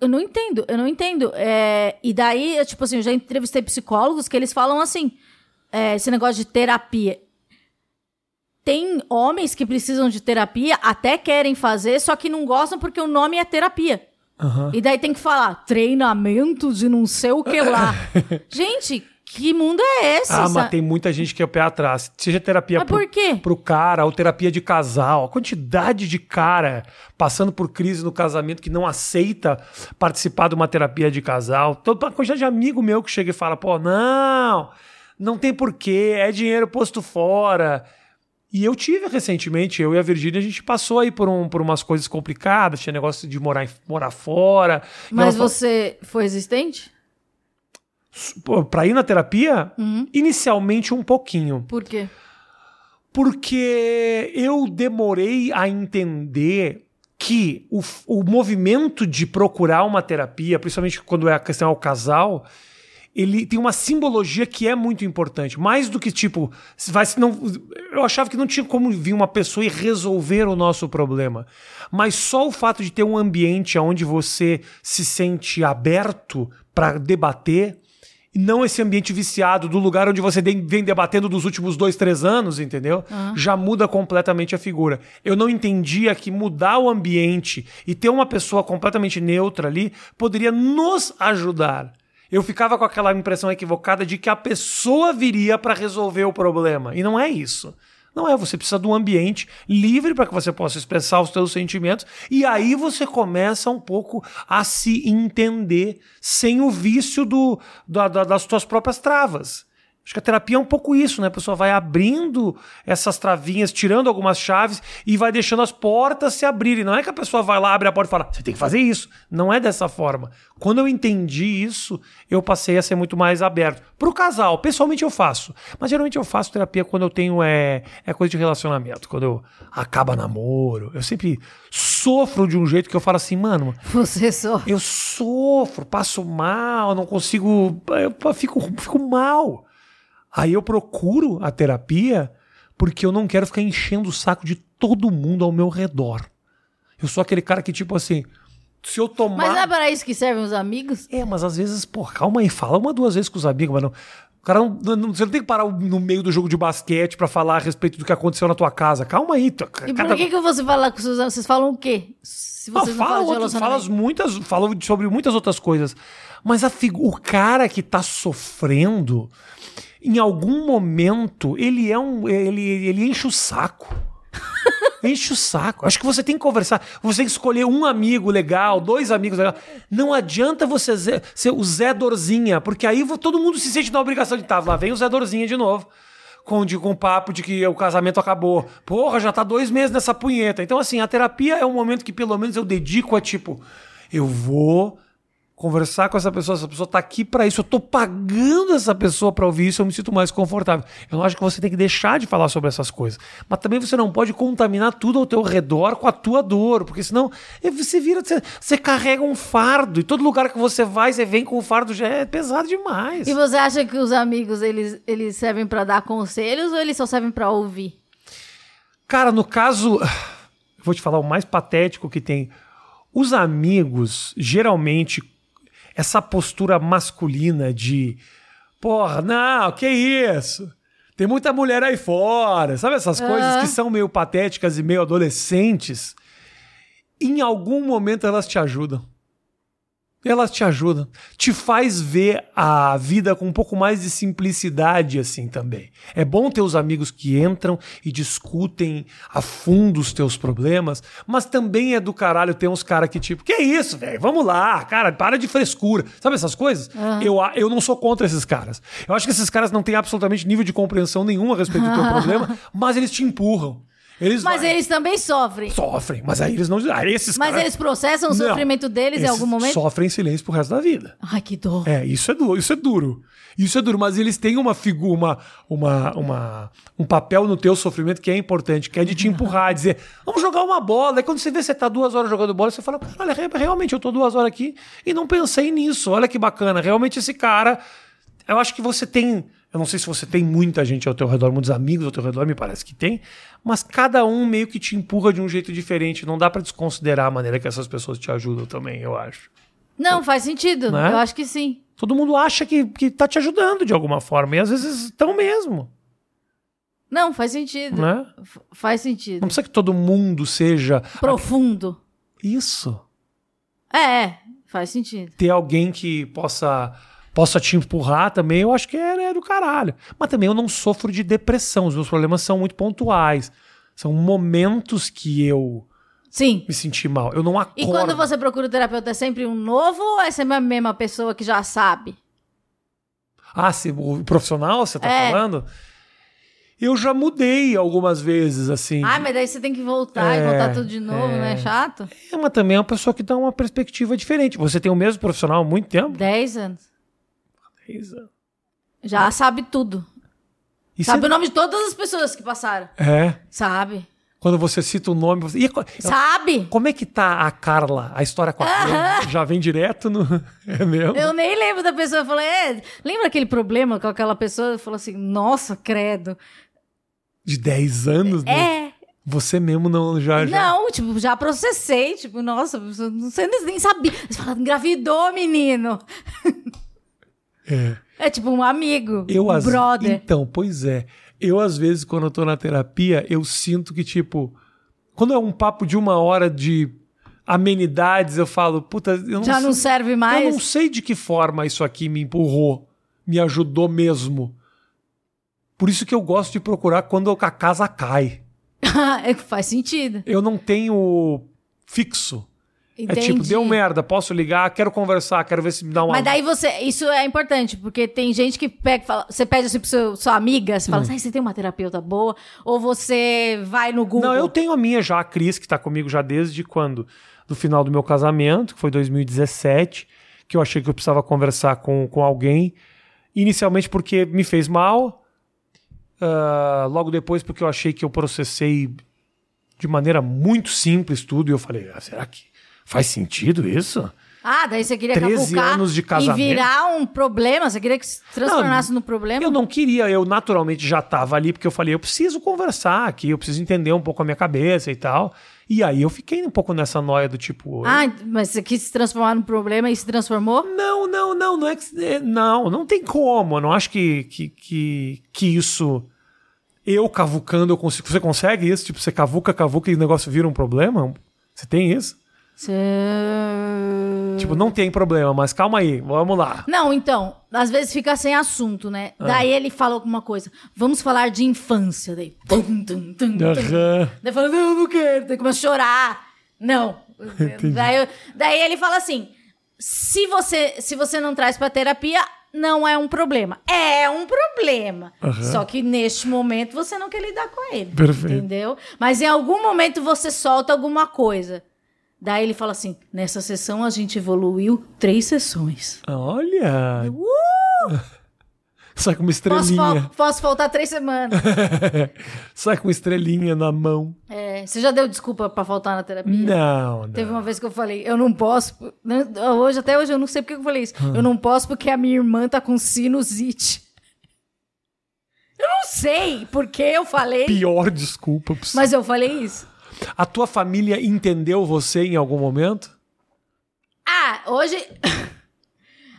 eu não entendo, eu não entendo. É, e daí, tipo assim, eu já entrevistei psicólogos que eles falam assim: é, esse negócio de terapia. Tem homens que precisam de terapia, até querem fazer, só que não gostam porque o nome é terapia. Aham. E daí tem que falar treinamento de não sei o que lá. Gente, que mundo é esse? Ah, mas tem muita gente que é o pé atrás. Seja terapia Mas pro, por quê? pro cara, ou terapia de casal. A quantidade de cara passando por crise no casamento que não aceita participar de uma terapia de casal. Toda a quantidade de amigo meu que chega e fala, pô, não, não tem porquê, é dinheiro posto fora. E eu tive recentemente, eu e a Virgínia, a gente passou aí por, um, por umas coisas complicadas, tinha negócio de morar, morar fora. E Mas você foi resistente? falou, "Pô, Pra ir na terapia, Uhum. inicialmente um pouquinho. Por quê? Porque eu demorei a entender que o, o movimento de procurar uma terapia, principalmente quando é a questão ao casal, ele tem uma simbologia que é muito importante. Mais do que, tipo, vai, não, eu achava que não tinha como vir uma pessoa e resolver o nosso problema. Mas só o fato de ter um ambiente onde você se sente aberto para debater, e não esse ambiente viciado do lugar onde você vem debatendo dos últimos dois, três anos, entendeu? Já muda completamente a figura. Eu não entendia que mudar o ambiente e ter uma pessoa completamente neutra ali poderia nos ajudar. Eu ficava com aquela impressão equivocada de que a pessoa viria para resolver o problema. E não é isso. Não é, você precisa de um ambiente livre para que você possa expressar os seus sentimentos e aí você começa um pouco a se entender sem o vício do, da- da- das suas próprias travas. Acho que a terapia é um pouco isso, né? A pessoa vai abrindo essas travinhas, tirando algumas chaves e vai deixando as portas se abrirem. Não é que a pessoa vai lá, abre a porta e fala, você tem que fazer isso. Não é dessa forma. Quando eu entendi isso, eu passei a ser muito mais aberto. Pro casal, pessoalmente eu faço. Mas geralmente eu faço terapia quando eu tenho é, é coisa de relacionamento. Quando eu acaba namoro. Eu sempre sofro de um jeito que eu falo assim, mano, Você só. eu sofro, passo mal, não consigo. Eu fico, fico mal. Aí eu procuro a terapia porque eu não quero ficar enchendo o saco de todo mundo ao meu redor. Eu sou aquele cara que, tipo assim, se eu tomar. Mas não é para isso que servem os amigos? É, mas às vezes, pô, calma aí, fala uma, duas vezes com os amigos, mas não. O cara não, não- você não tem que parar no meio do jogo de basquete pra falar a respeito do que aconteceu na tua casa. Calma aí. tu- E cada- por que, que você fala com seus amigos? Vocês falam o quê? Se vocês não fala, falam outras, fala relacionamento. muitas, fala sobre muitas outras coisas. Mas a figu- o cara que tá sofrendo, em algum momento, ele é um. Ele, ele enche o saco. Enche o saco. Acho que você tem que conversar. Você tem que escolher um amigo legal, dois amigos legais. Não adianta você ser o Zé Dorzinha, porque aí todo mundo se sente na obrigação de estar. Lá vem o Zé Dorzinha de novo. Com, de, com o papo de que o casamento acabou. Porra, já tá dois meses nessa punheta. Então, assim, a terapia é um momento que pelo menos eu dedico a tipo, eu vou conversar com essa pessoa, essa pessoa tá aqui pra isso, eu tô pagando essa pessoa pra ouvir isso, eu me sinto mais confortável. Eu não acho que você tem que deixar de falar sobre essas coisas, mas também você não pode contaminar tudo ao teu redor com a tua dor, porque senão você vira, você, você carrega um fardo, e todo lugar que você vai, você vem com o fardo, já é pesado demais. E você acha que os amigos, eles, eles servem pra dar conselhos ou eles só servem pra ouvir? Cara, no caso, vou te falar o mais patético que tem. Os amigos, geralmente, essa postura masculina de porra, não, que isso? Tem muita mulher aí fora, sabe essas coisas que são meio patéticas e meio adolescentes? Em algum momento elas te ajudam. Elas te ajudam. Te faz ver a vida com um pouco mais de simplicidade, assim, também. É bom ter os amigos que entram e discutem a fundo os teus problemas, mas também é do caralho ter uns caras que, tipo, que isso, velho? Vamos lá, cara, para de frescura. Sabe essas coisas? Eu, a- eu não sou contra esses caras. Eu acho que esses caras não têm absolutamente nível de compreensão nenhum a respeito do teu problema, mas eles te empurram. Eles Mas vai- eles também sofrem. sofrem, mas aí eles não. Aí esses Mas caras- eles processam o Não. sofrimento deles em algum momento? Sofrem em silêncio pro resto da vida. Ai, que dor. É, isso é duro, isso é duro. Isso é duro, mas eles têm uma figura, uma, uma, uma- um papel no teu sofrimento que é importante, que é de te empurrar, dizer, vamos jogar uma bola. Aí quando você vê você tá duas horas jogando bola, você fala, olha, re- realmente eu tô duas horas aqui e não pensei nisso. Olha que bacana. Realmente esse cara, eu acho que você tem. Eu não sei se você tem muita gente ao teu redor, muitos amigos ao teu redor, me parece que tem, mas cada um meio que te empurra de um jeito diferente. Não dá pra desconsiderar a maneira que essas pessoas te ajudam também, eu acho. Não, faz sentido. Né? Eu acho que sim. Todo mundo acha que, que tá te ajudando de alguma forma, e às vezes estão mesmo, Não, faz sentido. né? Faz sentido. Não precisa que todo mundo seja Profundo. isso. É, é, faz sentido. ter alguém que possa possa te empurrar também, eu acho que é, é do caralho. Mas também eu não sofro de depressão, os meus problemas são muito pontuais. São momentos que eu Sim. me senti mal. Eu não acordo. E quando você procura o terapeuta, é sempre um novo ou é sempre a mesma pessoa que já sabe? Ah, se, o profissional, você tá É. falando? Eu já mudei algumas vezes, assim. Ah, mas daí você tem que voltar É, e voltar tudo de novo, é. não é chato? É, mas também é uma pessoa que dá uma perspectiva diferente. Você tem o mesmo profissional há muito tempo? Dez anos. Já sabe tudo. E Sabe você- o nome de todas as pessoas que passaram. É. Sabe. Quando você cita o nome. Você... E Sabe? como é que tá a Carla? A história com a Carla? Já vem direto no. É mesmo? Eu nem lembro da pessoa. Eu falei, é, lembra aquele problema com aquela pessoa? Eu falei assim, nossa, credo. De 10 anos? né? É. Você mesmo não já. já... Não, tipo, já processei. Tipo, nossa, você nem sabia. Você fala, engravidou, menino. É. É tipo um amigo, Eu um às... brother. Então, pois é. Eu, às vezes, quando eu tô na terapia, eu sinto que, tipo, quando é um papo de uma hora de amenidades, eu falo, puta, eu não Já não sei- serve Eu mais? não sei de que forma isso aqui me empurrou, me ajudou mesmo. Por isso que eu gosto de procurar quando a casa cai. É, Faz sentido. Eu não tenho fixo. Entendi. É tipo, deu merda, posso ligar, quero conversar, quero ver se me dá uma. Mas daí você. Isso é importante, porque tem gente que pega fala. Você pede assim pro seu, sua amiga, você fala assim, "Ai, você tem uma terapeuta boa? Ou você vai no Google. Não, eu tenho a minha já, a Cris, que tá comigo já desde quando? Do final do meu casamento, que foi 2017, que eu achei que eu precisava conversar com, com alguém. Inicialmente porque me fez mal. ah, logo depois porque eu achei que eu processei de maneira muito simples tudo. E eu falei, ah, será que faz sentido isso? Ah, daí você queria 13 cavucar anos de e casamento. virar um problema? Você queria que se transformasse no problema? Eu não queria, eu naturalmente já estava ali, porque eu falei, eu preciso conversar aqui, eu preciso entender um pouco a minha cabeça e tal. E aí eu fiquei um pouco nessa noia do tipo. Ah, mas você quis se transformar num problema e se transformou? Não, não, não, não é que. é, Não, não tem como. Eu não acho que, que, que, que isso. Eu cavucando, eu consigo. Você consegue isso? Tipo, você cavuca, cavuca e o negócio vira um problema? Você tem isso? Você... Tipo, não tem problema, mas calma aí, vamos lá. Não, então, às vezes fica sem assunto, né? Ah. Daí ele fala alguma coisa. Vamos falar de infância. Daí. Tum, tum, tum. Aham. Daí fala, não, eu não quero. Daí começa a chorar. Não. daí, eu- daí ele fala assim: se você, se você não traz pra terapia, não é um problema. É um problema. Aham. Só que neste momento você não quer lidar com ele. Perfeito. Entendeu? Mas em algum momento você solta alguma coisa. Daí ele fala assim: nessa sessão a gente evoluiu três sessões. Olha! Uh! Sai com uma Posso, estrelinha. fal- posso faltar três semanas. Sai com uma estrelinha na mão. É, você já deu desculpa pra faltar na terapia? Não, não. Teve uma vez que eu falei, eu não posso. né, Hoje, até hoje, eu não sei porque eu falei isso. Eu não posso porque a minha irmã tá com sinusite. Eu não sei porque eu falei, Pior desculpa. possível. mas eu falei isso. A tua família entendeu você em algum momento? Ah, hoje.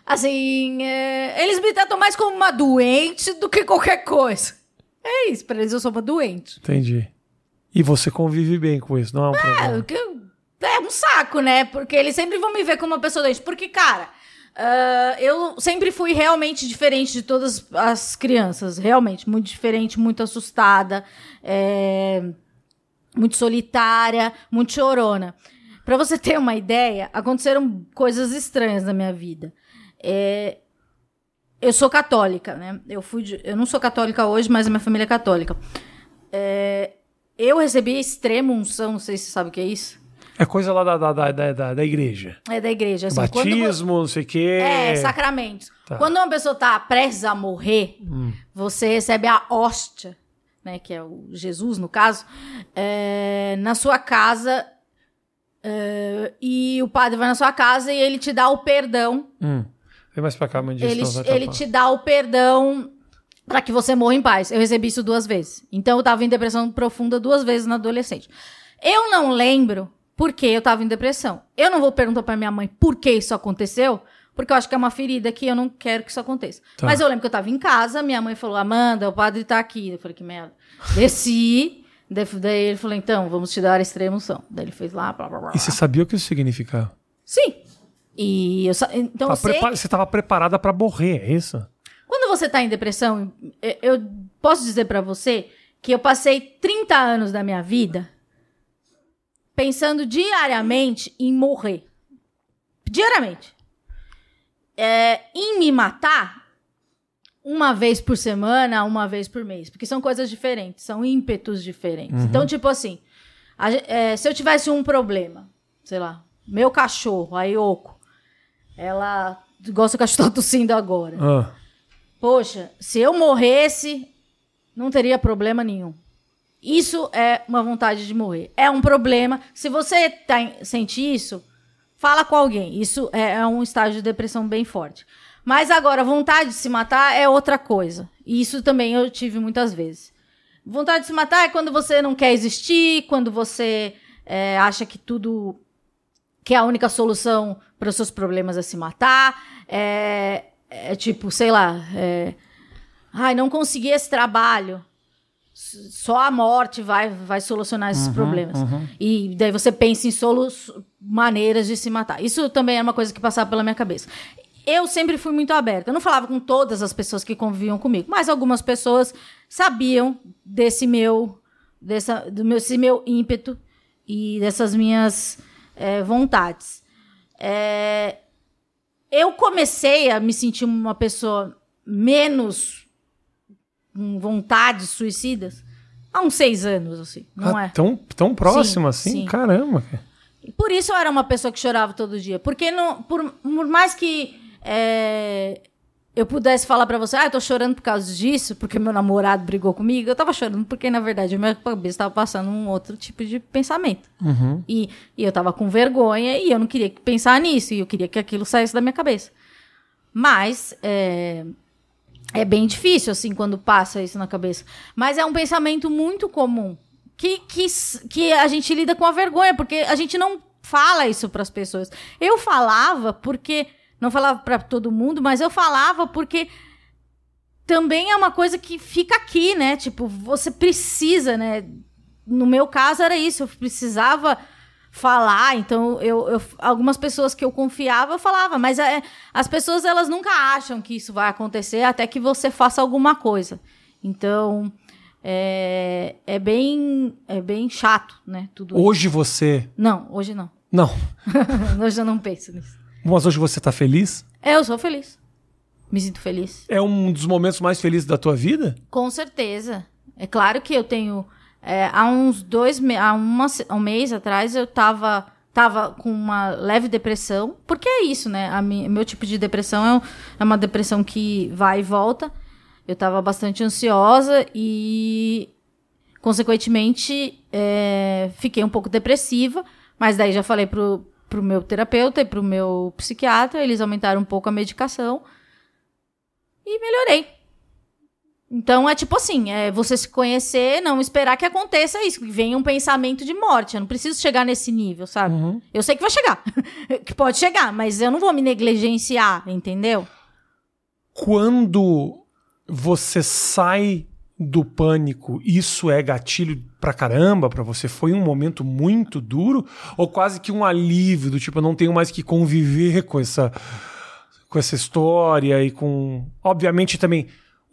Assim, é, eles me tratam mais como uma doente do que qualquer coisa. É isso, pra eles eu sou uma doente. Entendi. E você convive bem com isso, não é um É, problema. é um saco, né? Porque eles sempre vão me ver como uma pessoa doente. Porque, cara, ah, eu sempre fui realmente diferente de todas as crianças. Realmente, muito diferente, muito assustada, é, muito solitária, muito chorona. Pra você ter uma ideia, aconteceram coisas estranhas na minha vida. É, eu sou católica, né? Eu, fui de- eu não sou católica hoje, mas a minha família é católica. É, eu recebi extrema unção, não sei se você sabe o que é isso. É coisa lá da, da, da, da, da- igreja. É da igreja. Assim, quando Batismo, não sei o quê. É, sacramentos. Tá. Quando uma pessoa tá prestes a morrer, você recebe a hóstia, né? Que é o Jesus, no caso, é, na sua casa. é, e o padre vai na sua casa e ele te dá o perdão. Hum. Vem mais pra cá, Mandíssimo. Ele, ele te dá o perdão Pra que você morra em paz. Eu recebi isso duas vezes. Então eu tava em depressão profunda duas vezes na adolescente. Eu não lembro por que eu tava em depressão. Eu não vou perguntar pra minha mãe por que isso aconteceu, porque eu acho que é uma ferida que eu não quero que isso aconteça. Tá. Mas eu lembro que eu tava em casa, minha mãe falou: Amanda, o padre tá aqui. Eu falei: que merda. Desci. daí- ele falou: então, vamos te dar a extrema unção. Daí ele fez lá, blá blá blá. E você sabia o que isso significava? Sim. E eu, então Tá sei prepa- que Você estava preparada pra morrer, é isso? quando você tá em depressão, eu, eu posso dizer pra você que eu passei 30 anos da minha vida pensando diariamente em morrer. Diariamente. É, em me matar uma vez por semana, uma vez por mês. Porque são coisas diferentes, são ímpetos diferentes. Então, tipo assim, a é, se eu tivesse um problema, sei lá, meu cachorro, a Yoko, ela. Igual seu cachorro tá tossindo agora. Ah, Poxa, se eu morresse, não teria problema nenhum. Isso é uma vontade de morrer. É um problema. Se você tá, sente isso, fala com alguém. Isso é, é um estágio de depressão bem forte. Mas agora, vontade de se matar é outra coisa. E isso também eu tive muitas vezes. Vontade de se matar é quando você não quer existir, quando você é, acha que tudo. que a única solução para os seus problemas é se matar. É, é tipo, sei lá. É, Ai, não consegui esse trabalho. Só a morte vai, vai solucionar esses problemas. E daí você pensa em solu maneiras de se matar. Isso também era uma coisa que passava pela minha cabeça. Eu sempre fui muito aberta. Eu não falava com todas as pessoas que conviviam comigo, mas algumas pessoas sabiam desse meu, dessa, do meu, esse meu ímpeto e dessas minhas eh, vontades. É, eu comecei a me sentir uma pessoa menos com vontades suicidas há uns seis anos, assim, não ah, é? tão, tão próximo Sim, assim? sim. Caramba. cara. Por isso eu era uma pessoa que chorava todo dia. Porque não, por, por mais que é, eu pudesse falar pra você, ah, eu tô chorando por causa disso, porque meu namorado brigou comigo, eu tava chorando porque, na verdade, a minha cabeça tava passando um outro tipo de pensamento. E, e eu tava com vergonha e eu não queria pensar nisso, e eu queria que aquilo saísse da minha cabeça. Mas é, é bem difícil, assim, quando passa isso na cabeça. Mas é um pensamento muito comum. Que, que, que a gente lida com a vergonha, porque a gente não fala isso para as pessoas. Eu falava porque. Não falava para todo mundo, mas eu falava porque também é uma coisa que fica aqui, né? Tipo, você precisa, né? No meu caso era isso, eu precisava falar, então eu, eu- algumas pessoas que eu confiava eu falava, mas é, as pessoas elas nunca acham que isso vai acontecer até que você faça alguma coisa. Então é, é bem é bem chato, né? Tudo isso. Hoje você. Não, hoje não. Não. hoje eu não penso nisso. Mas hoje você tá feliz? É, eu sou feliz. Me sinto feliz. É um dos momentos mais felizes da tua vida? Com certeza. É claro que eu tenho. É, há uns dois há uma um mês atrás eu tava, tava com uma leve depressão. Porque é isso, né? A mi- meu tipo de depressão é, é uma depressão que vai e volta. Eu tava bastante ansiosa e, consequentemente, é, fiquei um pouco depressiva. Mas daí já falei pro, pro meu terapeuta e pro meu psiquiatra. Eles aumentaram um pouco a medicação. E melhorei. Então é tipo assim, é você se conhecer, não esperar que aconteça isso, que venha um pensamento de morte. Eu não preciso chegar nesse nível, sabe? Uhum. Eu sei que vai chegar, que pode chegar, mas eu não vou me negligenciar, entendeu? Quando você sai do pânico, isso é gatilho pra caramba pra você? Foi um momento muito duro? Ou quase que um alívio, do tipo, eu não tenho mais que conviver com essa, com essa história e com. Obviamente também.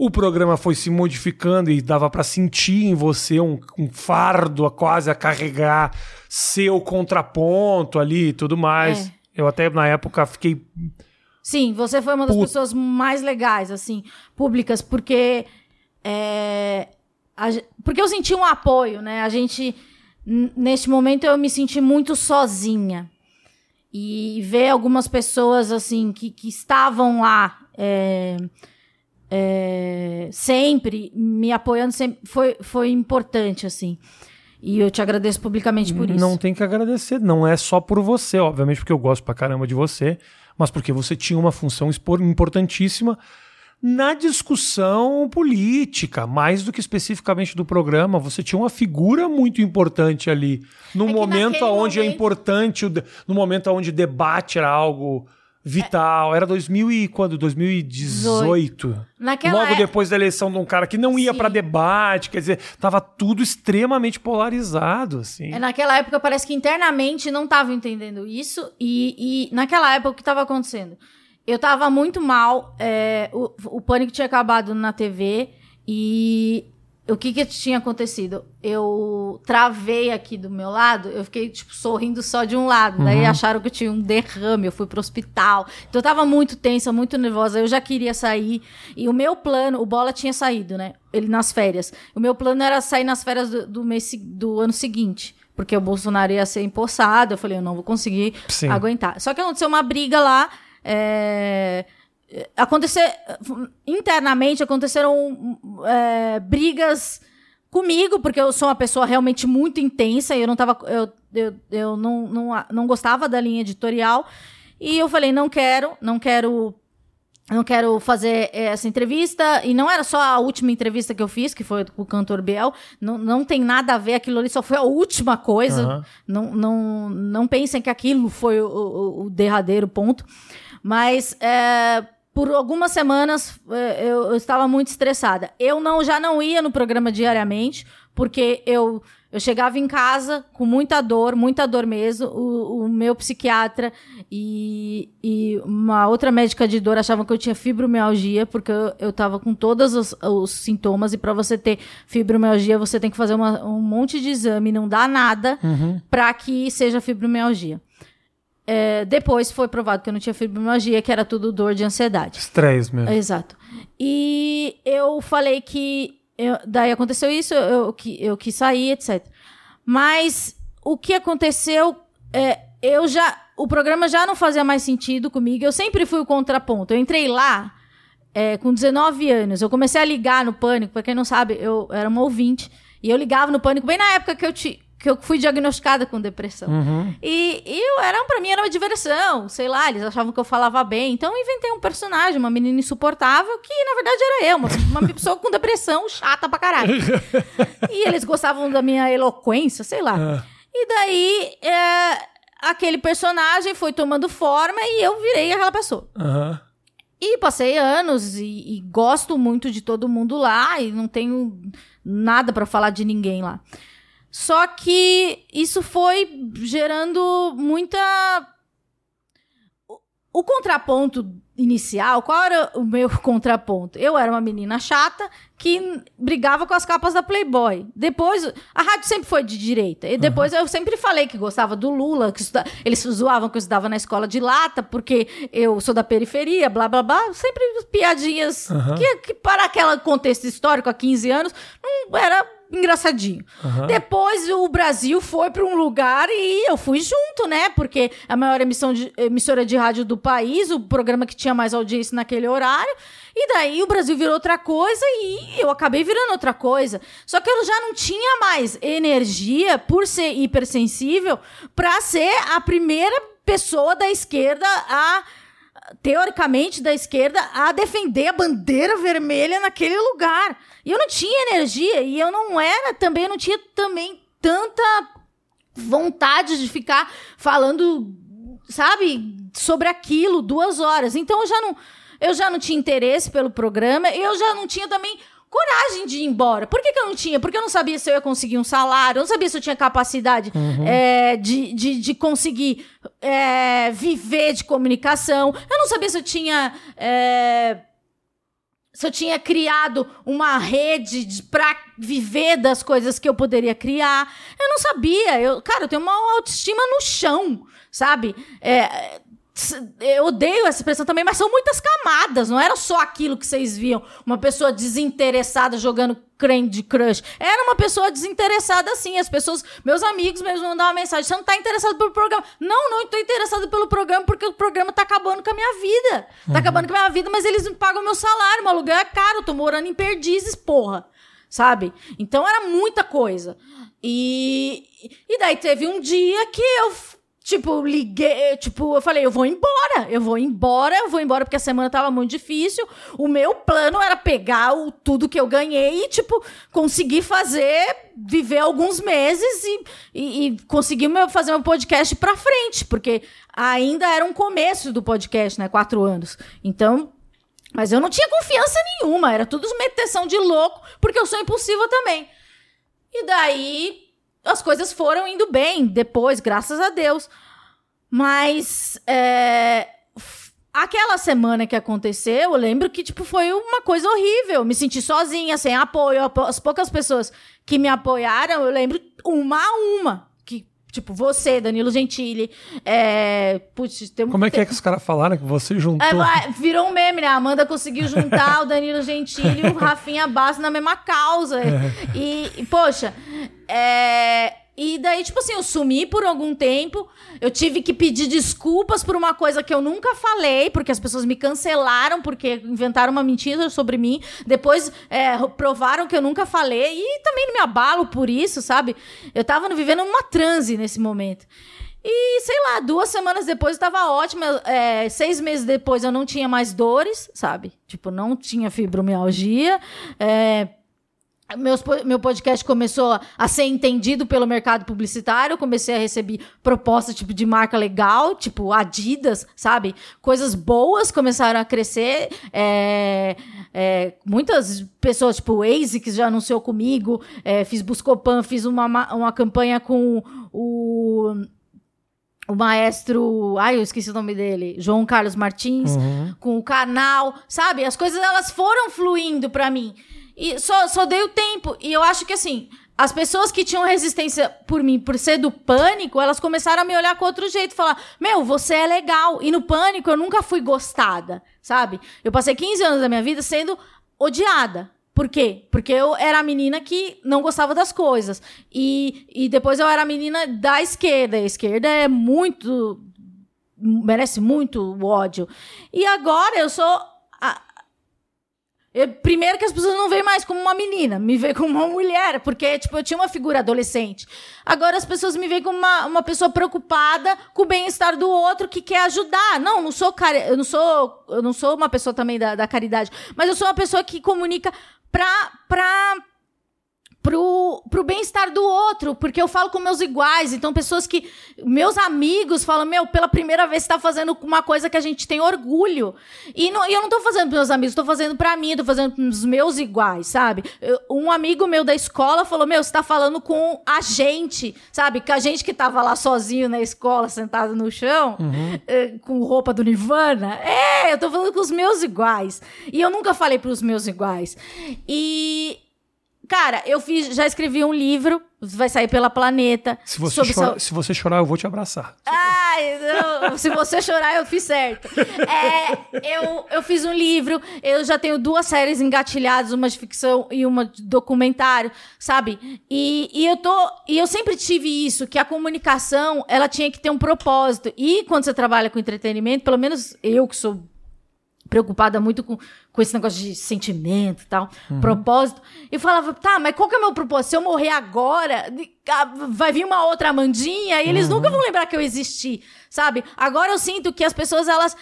O programa foi se modificando e dava pra sentir em você um, um fardo a quase a carregar seu contraponto ali e tudo mais. É. Eu até na época fiquei Sim, você foi uma das Puta. pessoas mais legais, assim, públicas, porque. é, a porque eu senti um apoio, né? A gente. Neste momento eu me senti muito sozinha. E ver algumas pessoas, assim, que, que estavam lá. é, é, sempre me apoiando sempre, foi, foi importante, assim. E eu te agradeço publicamente por isso. Não tem que agradecer, não é só por você, obviamente, porque eu gosto pra caramba de você, mas porque você tinha uma função importantíssima na discussão política, mais do que especificamente do programa. Você tinha uma figura muito importante ali. No É momento onde é momento- importante, o de- no momento onde debate era algo vital. Era 2000 e quando? 2018. Naquela Logo é- depois da eleição de um cara que não ia pra debate, quer dizer, tava tudo extremamente polarizado, assim. É, naquela época parece que internamente não estavam entendendo isso. E, e naquela época o que estava acontecendo? Eu tava muito mal. é, o, o pânico tinha acabado na TV e o que que tinha acontecido? Eu travei aqui do meu lado, eu fiquei, tipo, sorrindo só de um lado. Daí acharam que eu tinha um derrame, eu fui pro hospital. Então eu tava muito tensa, muito nervosa, eu já queria sair. E o meu plano, o Bola tinha saído, né? Ele nas férias. O meu plano era sair nas férias do, do mês, do ano seguinte. Porque o Bolsonaro ia ser empossado. Eu falei, eu não vou conseguir Sim. aguentar. Só que aconteceu uma briga lá. é, acontecer internamente aconteceram é, brigas comigo porque eu sou uma pessoa realmente muito intensa e eu não tava eu, eu, eu não, não, não gostava da linha editorial e eu falei não quero não quero não quero fazer eh, essa entrevista. E não era só a última entrevista que eu fiz, que foi com o cantor Biel. Não, não tem nada a ver, aquilo ali só foi a última coisa. Aham. Não, não, não pensem que aquilo foi o, o- o derradeiro ponto. Mas é, por algumas semanas é, eu, eu estava muito estressada. Eu não já não ia no programa diariamente, porque eu, eu chegava em casa com muita dor, muita dor mesmo. O, o meu psiquiatra e, e uma outra médica de dor achavam que eu tinha fibromialgia, porque eu, eu tava com todos os, os sintomas. E para você ter fibromialgia, você tem que fazer uma- um monte de exame, não dá nada para que seja fibromialgia. É, depois foi provado que eu não tinha fibromialgia, que era tudo dor de ansiedade. Estresse mesmo. Exato. E eu falei que. eu- daí aconteceu isso, eu, que- eu quis sair, etc. Mas o que aconteceu. É, eu já. O programa já não fazia mais sentido comigo. Eu sempre fui o contraponto. Eu entrei lá é, com 19 anos. Eu comecei a ligar no pânico. Pra quem não sabe, eu era uma ouvinte. E eu ligava no pânico bem na época que eu, ti, que eu fui diagnosticada com depressão. Uhum. E, e eu era, pra mim era uma diversão, sei lá, eles achavam que eu falava bem. Então eu inventei um personagem, uma menina insuportável, que na verdade era eu, uma, uma pessoa com depressão chata pra caralho. e eles gostavam da minha eloquência, sei lá. Ah. E daí, é, aquele personagem foi tomando forma e eu virei aquela pessoa. Aham. E passei anos e, e gosto muito de todo mundo lá e não tenho nada pra falar de ninguém lá. Só que isso foi gerando muita. O, contraponto inicial, qual era o meu contraponto? Eu era uma menina chata que brigava com as capas da Playboy. Depois, a rádio sempre foi de direita. E depois eu sempre falei que gostava do Lula, que estuda- eles zoavam que eu estudava na escola de lata, porque eu sou da periferia, blá blá blá. Sempre piadinhas Aham. que, que, para aquele contexto histórico há 15 anos, não era engraçadinho. Aham. Depois o Brasil foi para um lugar e eu fui junto, né? Porque a maior de- emissora de rádio do país, o programa que tinha mais audiência naquele horário. E daí o Brasil virou outra coisa e eu acabei virando outra coisa. Só que eu já não tinha mais energia, por ser hipersensível, para ser a primeira pessoa da esquerda a teoricamente da esquerda a defender a bandeira vermelha naquele lugar. E eu não tinha energia e eu não era também, não tinha também tanta vontade de ficar falando, sabe, sobre aquilo duas horas. Então eu já não, eu já não tinha interesse pelo programa, eu já não tinha também coragem de ir embora. Por que, que eu não tinha? Porque eu não sabia se eu ia conseguir um salário, eu não sabia se eu tinha capacidade é, de, de, de conseguir é, viver de comunicação, eu não sabia se eu tinha. é, se eu tinha criado uma rede de- pra viver das coisas que eu poderia criar. Eu não sabia. Eu, cara, eu tenho uma autoestima no chão, sabe? É, eu odeio essa expressão também, mas são muitas camadas. Não era só aquilo que vocês viam. Uma pessoa desinteressada jogando Candy Crush. Era uma pessoa desinteressada assim. As pessoas, meus amigos mesmo mandavam uma mensagem: você não tá interessado pelo programa? Não, não tô interessado pelo programa porque o programa tá acabando com a minha vida. Tá acabando com a minha vida, mas eles não pagam meu salário. Meu aluguel é caro. Eu tô morando em perdizes, porra. Sabe? Então era muita coisa. E, e daí teve um dia que eu Tipo, liguei, tipo, eu falei, eu vou embora, eu vou embora, eu vou embora porque a semana tava muito difícil. O meu plano era pegar o, tudo que eu ganhei e, tipo, conseguir fazer, viver alguns meses e, e, e conseguir meu, fazer meu podcast pra frente, porque ainda era um começo do podcast, né? Quatro anos. Então, mas eu não tinha confiança nenhuma, era tudo meteção de louco, porque eu sou impulsiva também. E daí as coisas foram indo bem depois, graças a Deus. Mas é, aquela semana que aconteceu, eu lembro que tipo foi uma coisa horrível. Me senti sozinha, sem apoio. As poucas pessoas que me apoiaram, eu lembro uma a uma. Tipo, você, Danilo Gentili. É... Putz, tem Como é que é que os caras falaram que você juntou? É, virou um meme, né? A Amanda conseguiu juntar o Danilo Gentili e o Rafinha Basso na mesma causa. É. E, e, poxa, é... E daí, tipo assim, eu sumi por algum tempo. Eu tive que pedir desculpas por uma coisa que eu nunca falei, porque as pessoas me cancelaram, porque inventaram uma mentira sobre mim. Depois é, provaram que eu nunca falei. E também me abalo por isso, sabe? Eu tava vivendo uma transe nesse momento. E, sei lá, duas semanas depois eu tava ótima. É, seis meses depois eu não tinha mais dores, sabe? Tipo, não tinha fibromialgia. É, meus, meu podcast começou a ser entendido pelo mercado publicitário, comecei a receber propostas tipo de marca legal, tipo Adidas, sabe? Coisas boas começaram a crescer. É, é, muitas pessoas, tipo ASICS já anunciou comigo, é, fiz Buscopan, fiz uma, uma campanha com o o maestro, ai, eu esqueci o nome dele, João Carlos Martins, uhum. com o canal, sabe? As coisas elas foram fluindo para mim. E só, só dei o tempo. E eu acho que assim, as pessoas que tinham resistência por mim, por ser do pânico, elas começaram a me olhar com outro jeito, falar: "Meu, você é legal". E no pânico eu nunca fui gostada, sabe? Eu passei 15 anos da minha vida sendo odiada. Por quê? Porque eu era a menina que não gostava das coisas. E, e depois eu era a menina da esquerda. A esquerda é muito. merece muito ódio. E agora eu sou eu, primeiro que as pessoas não veem mais como uma menina, me veem como uma mulher, porque, tipo, eu tinha uma figura adolescente. Agora as pessoas me veem como uma, uma pessoa preocupada com o bem-estar do outro, que quer ajudar. Não, não sou cari eu não sou, eu não sou uma pessoa também da, da caridade, mas eu sou uma pessoa que comunica pra, pra pro, pro bem-estar do outro, porque eu falo com meus iguais, então pessoas que. Meus amigos falam, meu, pela primeira vez você tá fazendo uma coisa que a gente tem orgulho. E, não, e eu não tô fazendo pros meus amigos, tô fazendo pra mim, tô fazendo pros meus iguais, sabe? Eu, um amigo meu da escola falou, meu, você tá falando com a gente, sabe? Com a gente que tava lá sozinho na escola, sentado no chão, uhum. eh, com roupa do Nirvana. É, eu tô falando com os meus iguais. E eu nunca falei pros meus iguais. E Cara, eu fiz, já escrevi um livro, vai sair pela Planeta. Se você, chora, se você chorar, eu vou te abraçar. Ai, não, se você chorar, eu fiz certo. É, eu, eu fiz um livro, eu já tenho duas séries engatilhadas, uma de ficção e uma de documentário, sabe? E, e eu tô. E eu sempre tive isso, que a comunicação ela tinha que ter um propósito. E quando você trabalha com entretenimento, pelo menos eu que sou preocupada muito com, com esse negócio de sentimento e tal, uhum. propósito. E falava, tá, mas qual que é o meu propósito? Se eu morrer agora, vai vir uma outra Amandinha e eles uhum. nunca vão lembrar que eu existi, sabe? Agora eu sinto que as pessoas, elas,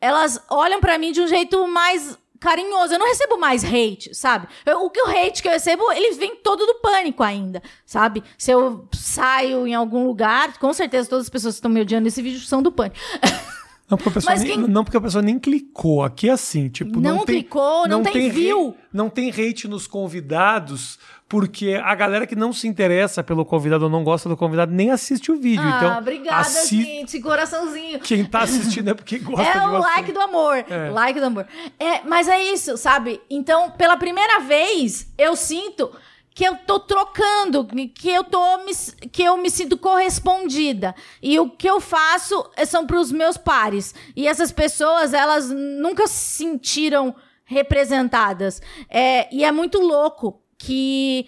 elas olham para mim de um jeito mais carinhoso. Eu não recebo mais hate, sabe? Eu, o que o hate que eu recebo, ele vem todo do pânico ainda, sabe? Se eu saio em algum lugar, com certeza todas as pessoas que estão me odiando nesse vídeo são do pânico. Não porque, a pessoa nem, não, porque a pessoa nem clicou. Aqui é assim, tipo, não, não clicou, tem, não, não tem, tem não tem hate nos convidados, porque a galera que não se interessa pelo convidado ou não gosta do convidado nem assiste o vídeo. Ah, então, obrigada, assi... gente, coraçãozinho. Quem tá assistindo é porque gosta é É o like do amor, é. like do amor. É, mas é isso, sabe? Então, pela primeira vez, eu sinto que eu tô trocando, que eu tô me, que eu me sinto correspondida. E o que eu faço são para os meus pares. E essas pessoas, elas nunca se sentiram representadas. É, e é muito louco que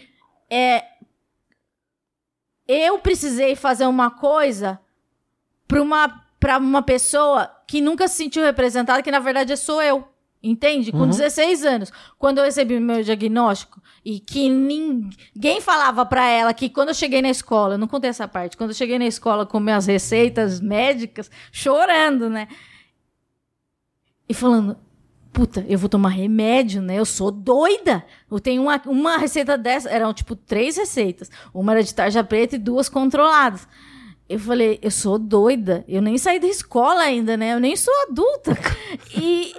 é, eu precisei fazer uma coisa para uma, pra uma pessoa que nunca se sentiu representada, que na verdade sou eu. Entende? Com 16 anos, quando eu recebi o meu diagnóstico e que ninguém falava pra ela que quando eu cheguei na escola, eu não contei essa parte, quando eu cheguei na escola com minhas receitas médicas, chorando, né? E falando, puta, eu vou tomar remédio, né? Eu sou doida. Eu tenho uma, uma receita dessa, eram tipo três receitas. Uma era de tarja preta e duas controladas. Eu falei, eu sou doida. Eu nem saí da escola ainda, né? Eu nem sou adulta. E,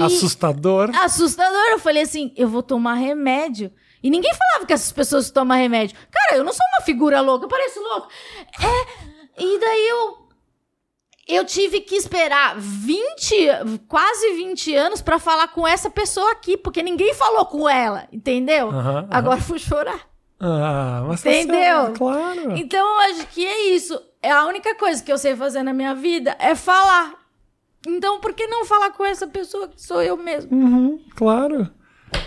e- Assustador. assustador. Eu falei assim: eu vou tomar remédio. E ninguém falava que essas pessoas tomam remédio. Cara, eu não sou uma figura louca, eu pareço louca. É, e daí eu. Eu tive que esperar 20, quase 20 anos pra falar com essa pessoa aqui, porque ninguém falou com ela, entendeu? Aham. Agora eu fui chorar. Ah, mas tá Entendeu? certo, claro. Então eu acho que é isso. É a única coisa que eu sei fazer na minha vida é falar. Então por que não falar com essa pessoa que sou eu mesmo? Uhum, claro.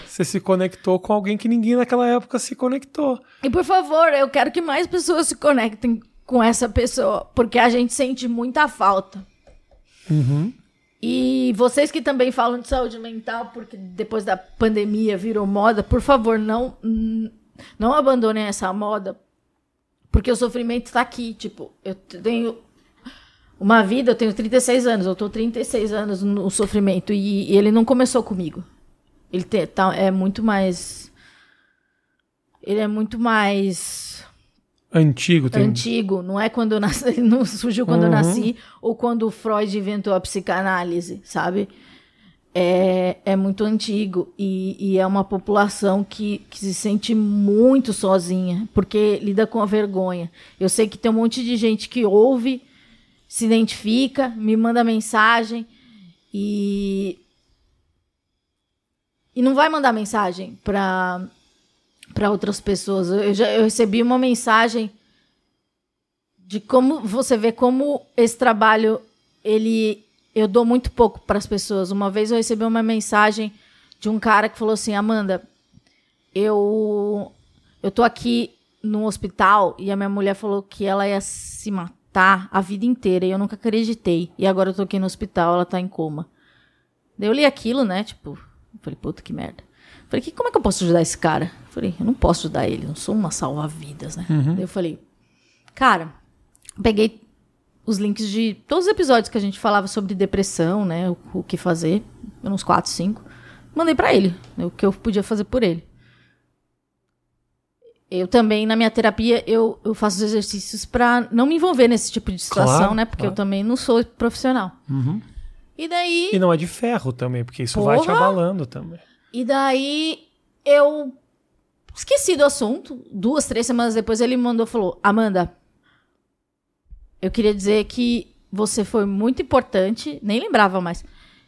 Você se conectou com alguém que ninguém naquela época se conectou. E por favor, eu quero que mais pessoas se conectem com essa pessoa, porque a gente sente muita falta. E vocês que também falam de saúde mental, porque depois da pandemia virou moda, por favor, não não abandonem essa moda, porque o sofrimento tá aqui, tipo, eu tenho uma vida, eu tenho 36 anos, eu tô 36 anos no sofrimento e, e ele não começou comigo. Ele te- tá, é muito mais ele é muito mais Antigo, tem. antigo, não é quando eu nasci, ele não surgiu quando eu Uhum. nasci ou quando o Freud inventou a psicanálise, sabe? É, é muito antigo e, e é uma população que, que se sente muito sozinha, porque lida com a vergonha. Eu sei que tem um monte de gente que ouve, se identifica, me manda mensagem e. E não vai mandar mensagem para para outras pessoas. Eu, já, eu recebi uma mensagem de como você vê como esse trabalho ele eu dou muito pouco para as pessoas. Uma vez eu recebi uma mensagem de um cara que falou assim: "Amanda, eu eu tô aqui no hospital e a minha mulher falou que ela ia se matar a vida inteira e eu nunca acreditei. E agora eu tô aqui no hospital, ela tá em coma." Daí eu li aquilo, né? Tipo, falei, puta que merda. Falei, que, como é que eu posso ajudar esse cara? Falei, eu não posso ajudar ele, não sou uma salva-vidas, né? Daí eu falei, cara, peguei os links de todos os episódios que a gente falava sobre depressão, né? O, o que fazer, uns quatro, cinco. Mandei pra ele, né, o que eu podia fazer por ele. Eu também, na minha terapia, eu, eu faço os exercícios pra não me envolver nesse tipo de situação, Claro, né? Porque claro. eu também não sou profissional. E daí. E não é de ferro também, porque isso vai te Porra! abalando também. E daí eu esqueci do assunto. Duas, três semanas depois ele me mandou e falou: Amanda, eu queria dizer que você foi muito importante. Nem lembrava mais.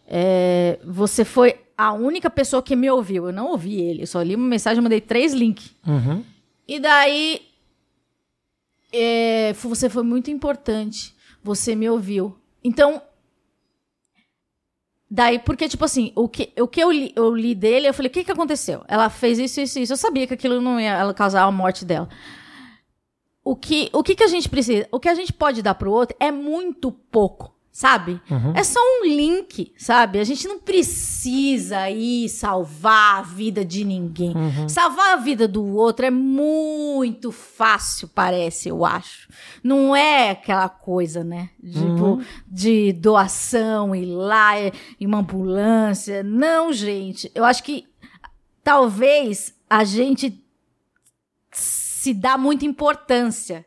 É, você foi a única pessoa que me ouviu. Eu não ouvi ele. Eu só li uma mensagem, mandei três links. Uhum. E daí. é, você foi muito importante. Você me ouviu. Então. Daí, porque, tipo assim, o que, o que eu, li, eu li dele, eu falei, o que, que aconteceu? Ela fez isso, isso, isso. Eu sabia que aquilo não ia causar a morte dela. O que, o que, que a gente precisa? O que a gente pode dar pro outro é muito pouco, sabe? É só um link, sabe? A gente não precisa ir salvar a vida de ninguém. Salvar a vida do outro é muito fácil, parece, eu acho. Não é aquela coisa, né? Tipo, de doação, ir lá é, em uma ambulância. Não, gente. Eu acho que talvez a gente se dá muita importância.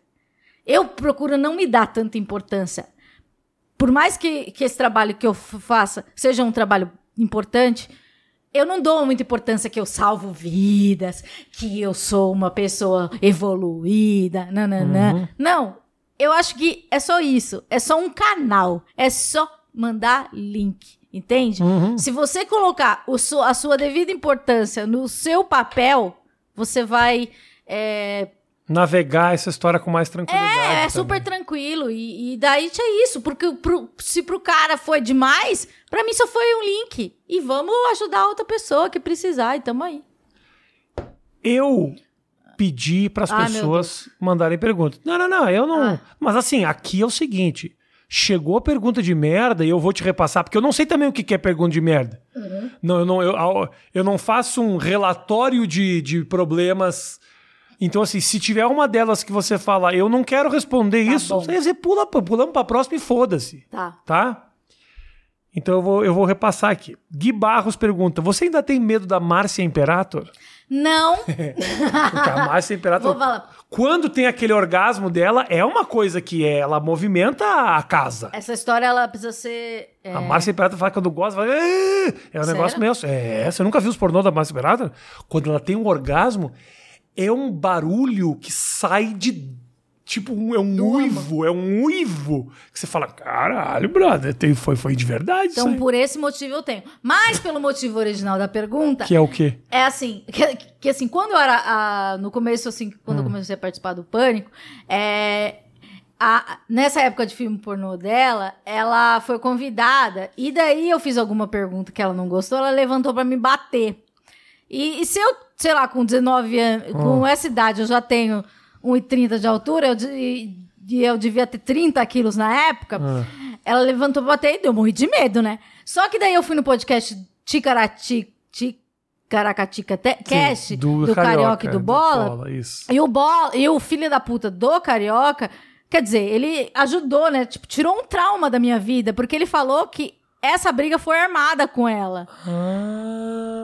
Eu procuro não me dar tanta importância. Por mais que, que esse trabalho que eu faça seja um trabalho importante, eu não dou muita importância que eu salvo vidas, que eu sou uma pessoa evoluída, nananã. Não, eu acho que é só isso. É só um canal. É só mandar link. Entende? Se você colocar o a sua devida importância no seu papel, você vai. é, Navegar essa história com mais tranquilidade. é, é também. super tranquilo. E, e daí tinha isso. Porque pro- se pro cara foi demais, pra mim só foi um link. E vamos ajudar outra pessoa que precisar. E tamo aí. Eu pedi para as meu pessoas mandarem perguntas. Não, não, não, eu não. Ah. Mas assim, aqui é o seguinte: chegou a pergunta de merda e eu vou te repassar, porque eu não sei também o que é pergunta de merda. Não, eu não, eu, eu não faço um relatório de, de problemas. Então, assim, se tiver uma delas que você fala, eu não quero responder isso, bom. você pula, pulamos pra próxima e foda-se. Tá. Tá? Então eu vou, eu vou repassar aqui. Gui Barros pergunta: Você ainda tem medo da Márcia Imperator? Não. Porque a Márcia Imperator. Vou falar. Quando tem aquele orgasmo dela, é uma coisa que ela movimenta a casa. Essa história, ela precisa ser... é, A Márcia Imperator fala que quando gosta, fala, "É", é um Sério? negócio meio. É, você nunca viu os pornô da Márcia Imperator? Quando ela tem um orgasmo, é um barulho que sai de. Tipo, um- é um uivo, é um uivo. Que você fala, caralho, brother, tem- foi, foi de verdade Então, por esse motivo eu tenho. Mas pelo motivo original da pergunta, Que é o quê? é assim, que, que assim, quando eu era ah, no começo, assim, quando eu Hum. comecei a participar do Pânico, é, a- nessa época de filme pornô dela, ela foi convidada, e daí eu fiz alguma pergunta que ela não gostou, ela levantou pra me bater. E, e se eu, sei lá, com 19 anos, com essa idade, eu já tenho 1,30 de altura, eu, de- e eu devia ter 30 quilos na época, ela levantou pra bater e eu morri de medo, né? Só que daí eu fui no podcast Ticarati, Ticaracatica Te- Cast, do, Carioca, e do Bola, isso. e o Bola, e o filho da puta do Carioca, quer dizer, ele ajudou, né? Tipo, tirou um trauma da minha vida, porque ele falou que essa briga foi armada com ela.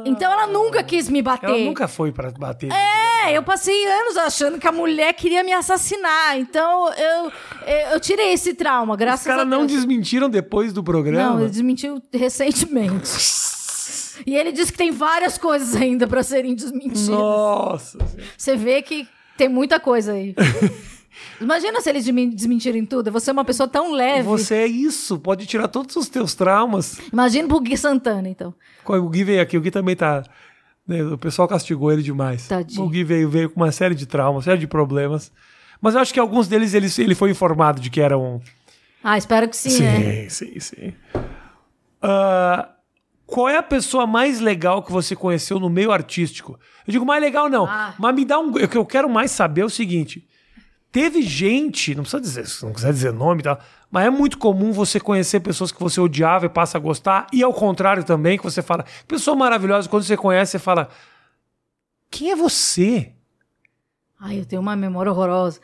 Então ela nunca quis me bater. Ela nunca foi pra bater. É, eu passei anos achando que a mulher queria me assassinar. Então eu, eu, tirei esse trauma, Os graças a caras Deus. não desmentiram depois do programa. Não, ele desmentiu recentemente. e ele disse que tem várias coisas ainda pra serem desmentidas. Nossa. Você vê que tem muita coisa aí. Imagina se eles desmen- desmentirem tudo. Você é uma pessoa tão leve. Você é isso, pode tirar todos os teus traumas. Imagina pro Gui Santana, então. O Gui veio aqui, o Gui também tá. né, O pessoal castigou ele demais. Tadinho. O Gui veio, veio com uma série de traumas, uma série de problemas. Mas eu acho que alguns deles ele, ele foi informado de que eram. Ah, espero que sim, né? sim, sim. Ah, qual é a pessoa mais legal que você conheceu no meio artístico? Eu digo mais legal não, Ah. mas me dá um. O que eu quero mais saber é o seguinte: teve gente, não precisa dizer, se não quiser dizer nome e tal, mas é muito comum você conhecer pessoas que você odiava e passa a gostar, e ao contrário também, que você fala, pessoa maravilhosa, quando você conhece, você fala, quem é você? Ai, eu tenho uma memória horrorosa.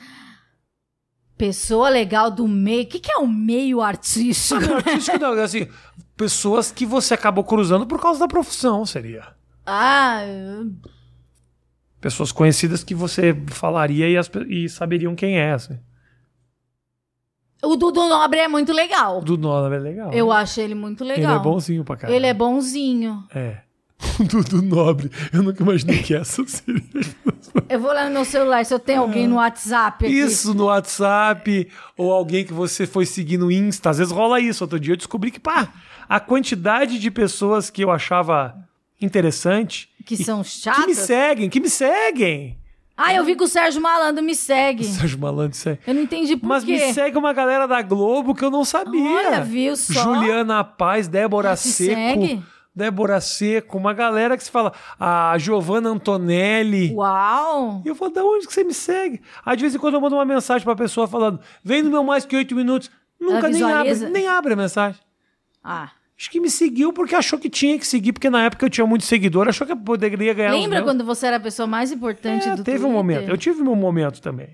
Pessoa legal do meio. O que, que é o meio artístico? Não, artístico não, assim, pessoas que você acabou cruzando por causa da profissão, seria. ah, eu- Pessoas conhecidas que você falaria e, as e saberiam quem é. Assim. o Dudu Nobre é muito legal. O do Nolan é legal. Eu acho ele muito Ele legal. é bonzinho pra caralho. Ele é bonzinho. É. O Dudu Nobre. Eu nunca imaginei que essa seria. Eu vou lá no meu celular se eu tenho alguém no WhatsApp aqui. Isso no WhatsApp, ou alguém que você foi seguir no Insta. Às vezes rola isso. Outro dia eu descobri que, pá, a quantidade de pessoas que eu achava interessante. Que são Que chatas. me seguem, que me seguem. Ah, eu vi que o Sérgio Malandro me segue. Sérgio Malandro segue. Eu não entendi por Mas quê. me segue uma galera da Globo que eu não sabia. Olha, viu só? Juliana Paz, Débora Seco. segue? Débora Seco, uma galera que se fala. A Giovanna Antonelli. Uau! E eu falo, da onde que você me segue? Aí de vez em quando eu mando uma mensagem pra pessoa falando, vem no meu mais que oito minutos. Nunca nem abre, nem abre a mensagem. Ah. Acho que me seguiu porque achou que tinha que seguir, porque na época eu tinha muito seguidor, achou que eu poderia ganhar Lembra quando você era a pessoa mais importante É, do teve um Twitter? momento. Eu tive meu momento também.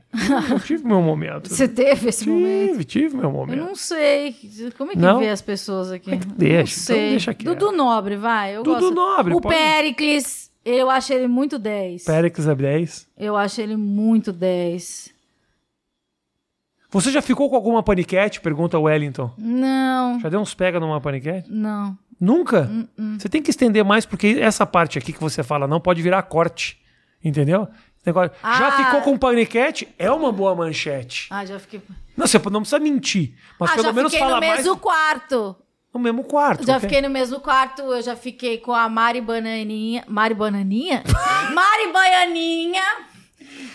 eu tive meu momento. Você teve esse momento? Tive, tive meu Eu momento. não sei. Como é que Não? vê as pessoas aqui? deixa, não então sei. deixa quieto. Dudu Nobre, vai. Eu Dudu gosto. Nobre, O pode- Pericles, eu acho ele muito 10. Périx é 10. Eu acho ele muito 10. Você já ficou com alguma paniquete? Pergunta o Wellington. Não, Já deu uns pega numa paniquete? não. Nunca? Hum, Você tem que estender mais, porque essa parte aqui que você fala não pode virar corte. Entendeu? Negócio, Já Ah. ficou com paniquete? É uma boa manchete. Ah, já fiquei. Não, você não precisa mentir. Mas ah, pelo já menos fiquei fala no mais mesmo quarto. no mesmo quarto. Já ok? fiquei no mesmo quarto, eu já fiquei com a Mari Bananinha. Mari Bananinha? Mari Baianinha!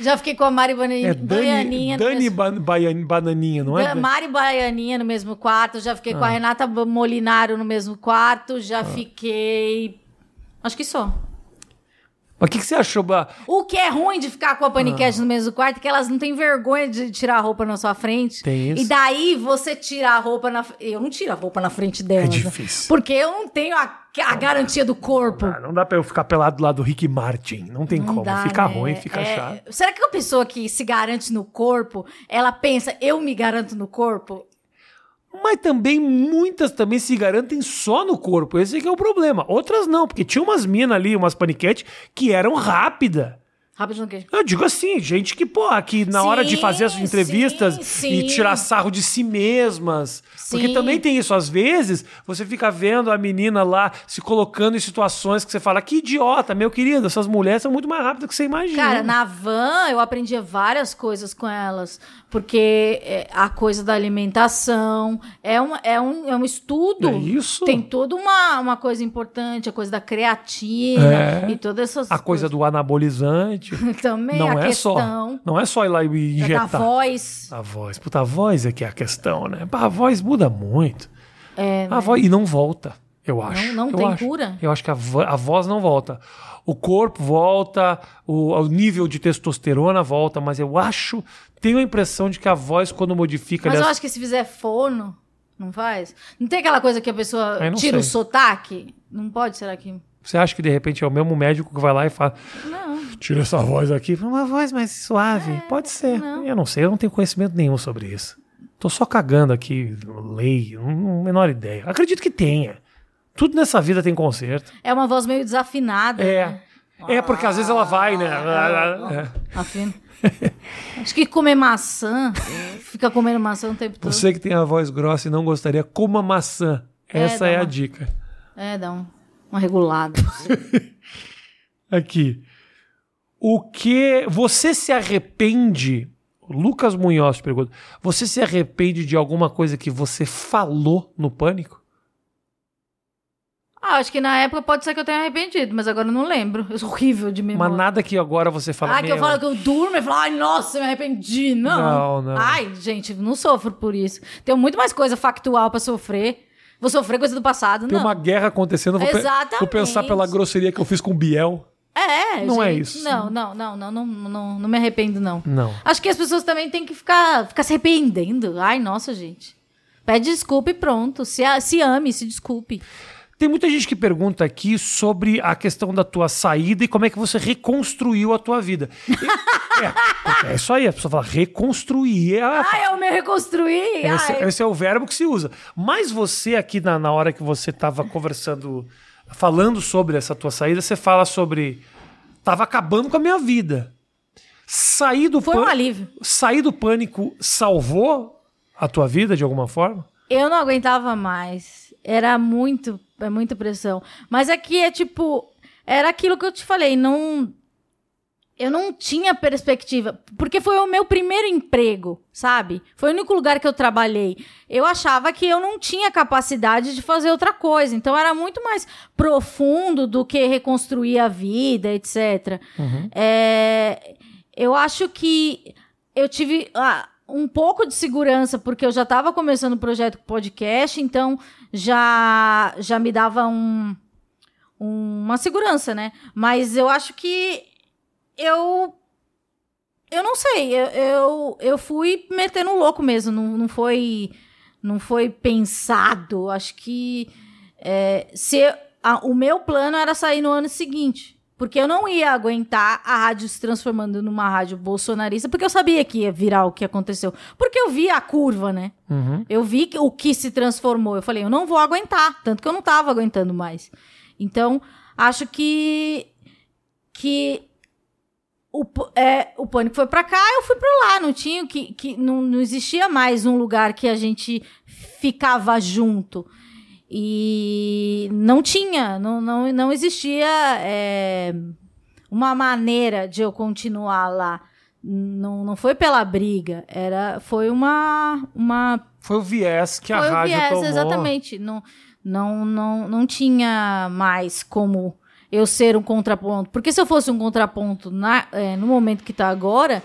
Já fiquei com a Mari Bananinha. É Dani, Dani mesmo- Ba- Baian- Bananinha, não é? Mari Baianinha no mesmo quarto, já fiquei Ah. com a Renata Molinaro no mesmo quarto, já fiquei. Acho que só. Mas o que, que você achou? ba- O que é ruim de ficar com a paniquete no mesmo quarto é que elas não têm vergonha de tirar a roupa na sua frente. Tem isso. E daí você tira a roupa na. Eu não tiro a roupa na frente delas. né? difícil. Porque eu não tenho a, a garantia do corpo. Ah, não dá pra eu ficar pelado do lado do Rick Martin. Não tem Não como. dá, fica né? ruim, fica É, chato. Será que a pessoa que se garante no corpo, ela pensa, eu me garanto no corpo? Mas também, muitas também se garantem só no corpo. Esse que é o problema. Outras não, porque tinha umas minas ali, umas paniquete, que eram rápidas. Rápido no quê? Eu digo assim, gente que, pô, que na Sim, hora de fazer as entrevistas sim, sim. e tirar sarro de si mesmas. Porque também tem isso. Às vezes, você fica vendo a menina lá se colocando em situações que você fala, que idiota, meu querido, essas mulheres são muito mais rápidas do que você imagina. Cara, na van eu aprendia várias coisas com elas. Porque é, a coisa da alimentação é, uma, é, um, é um estudo. É isso. Tem toda uma, uma coisa importante, a coisa da creatina É. e todas essas A coisa do anabolizante. Também não é questão só. Não é só ir lá e da injetar. voz. A voz. Puta, a voz é que é a questão, né? A voz muda muito. É, A voz, e não volta, eu acho. não Eu tem acho. cura? Eu acho que a, vo- a voz não volta. O corpo volta, o, o nível de testosterona volta, mas eu acho, tenho a impressão de que a voz, quando modifica. Mas eu aliás, acho que se fizer fono, não faz? Não tem aquela coisa que a pessoa Eu tira o sei. sotaque? Não pode, será que. Você acha que de repente é o mesmo médico que vai lá e fala: Não. tira essa voz aqui, uma voz mais suave? Pode ser. É, não. Eu não sei, eu não tenho conhecimento nenhum sobre isso. Tô só cagando aqui, lei, não não- menor ideia. Acredito que tenha. Tudo nessa vida tem conserto. É uma voz meio desafinada. É. né? É, porque às vezes ela vai, né? É. Afina. Acho que comer maçã, fica comendo maçã o tempo todo. Você que tem a voz grossa e não gostaria, coma maçã. É, Essa é a uma- dica. É, dá um, uma regulada. Aqui. O que. Você se arrepende. Lucas Munhoz pergunta. Você se arrepende de alguma coisa que você falou no pânico? Ah, acho que na época pode ser que eu tenha arrependido, mas agora eu não lembro. Eu sou horrível de memória. Mas nada que agora você fala. Ah, que eu "Meu, falo que eu durmo e falo, ai, nossa, eu me arrependi. Não, Não. não. Ai, gente, não sofro por isso. Tenho muito mais coisa factual pra sofrer. Vou sofrer coisa do passado, Tem não. uma guerra acontecendo, vou, pe- Exatamente. vou pensar pela grosseria que eu fiz com o Biel. É, Não é gente, isso. Não, não, não, não, não, não, não me arrependo, não. Não. Acho que as pessoas também têm que ficar, ficar se arrependendo. Ai, nossa, gente. Pede desculpa e pronto. Se, se ame, se desculpe. Tem muita gente que pergunta aqui sobre a questão da tua saída e como é que você reconstruiu a tua vida. É, é isso aí, a pessoa fala reconstruir. É a- Ai, eu me reconstruí. esse, esse é o verbo que se usa. Mas você aqui na, na hora que você estava conversando, falando sobre essa tua saída, você fala sobre tava acabando com a minha vida. Sair do Foi um alívio. Sair do pânico salvou a tua vida de alguma forma? Eu não aguentava mais. Era muito, é muita pressão. Mas aqui é tipo, era aquilo que eu te falei, não eu não tinha perspectiva, porque foi o meu primeiro emprego, sabe? Foi o único lugar que eu trabalhei. Eu achava que eu não tinha capacidade de fazer outra coisa, então era muito mais profundo do que reconstruir a vida, etc. É, eu acho que eu tive ah, um pouco de segurança, porque eu já estava começando o projeto podcast, então já, já me dava um, um- uma segurança, né? Mas eu acho que eu. Eu não sei, eu, eu, eu fui metendo louco mesmo, não, não foi. Não foi pensado. Acho que é, se a- o meu plano era sair no ano seguinte. Porque eu não ia aguentar a rádio se transformando numa rádio bolsonarista, porque eu sabia que ia virar o que aconteceu. Porque eu vi a curva, né? Uhum. Eu vi que- o que se transformou. Eu falei, eu não vou aguentar. Tanto que eu não tava aguentando mais. Então, acho que. Que. O, é, o pânico foi pra cá, eu fui pra lá. Não tinha que. que não, não existia mais um lugar que a gente ficava junto. E não tinha, não, não, não existia é, uma maneira de eu continuar lá. Não, não foi pela briga, era, foi uma, uma Foi o viés que a foi o rádio viés, tomou. exatamente. Não, não, não, não tinha mais como eu ser um contraponto. Porque se eu fosse um contraponto na, é, no momento que tá agora,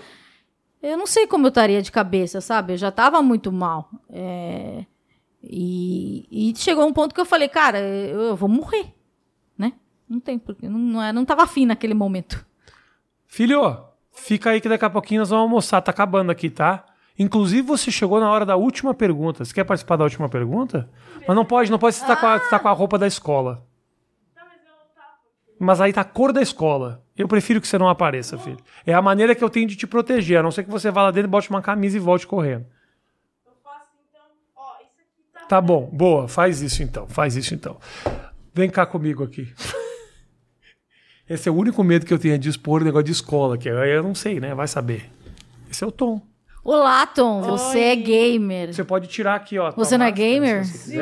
eu não sei como eu estaria de cabeça, sabe? Eu já tava muito mal. É, e, e chegou um ponto que eu falei, cara, eu, vou morrer, né? Não tem porque. Não, não, é, não tava afim naquele momento. Filho, fica aí que daqui a pouquinho nós vamos almoçar. Tá acabando aqui, tá? Inclusive, você chegou na hora da última pergunta. Você quer participar da última pergunta? Mas não pode, não pode você tá com, a, tá com a roupa da escola. Mas aí tá a cor da escola. Eu prefiro que você não apareça, filho. É a maneira que eu tenho de te proteger, a não ser que você vá lá dentro, bote uma camisa e volte correndo. Tá bom, boa, faz isso então, faz isso então. Vem cá comigo aqui. Esse é o único medo que eu tenho de expor o negócio de escola, que eu não sei, né? Vai saber. Esse é o Tom. Olá, Tom, você é gamer. Você pode tirar aqui, ó. Você não é gamer? se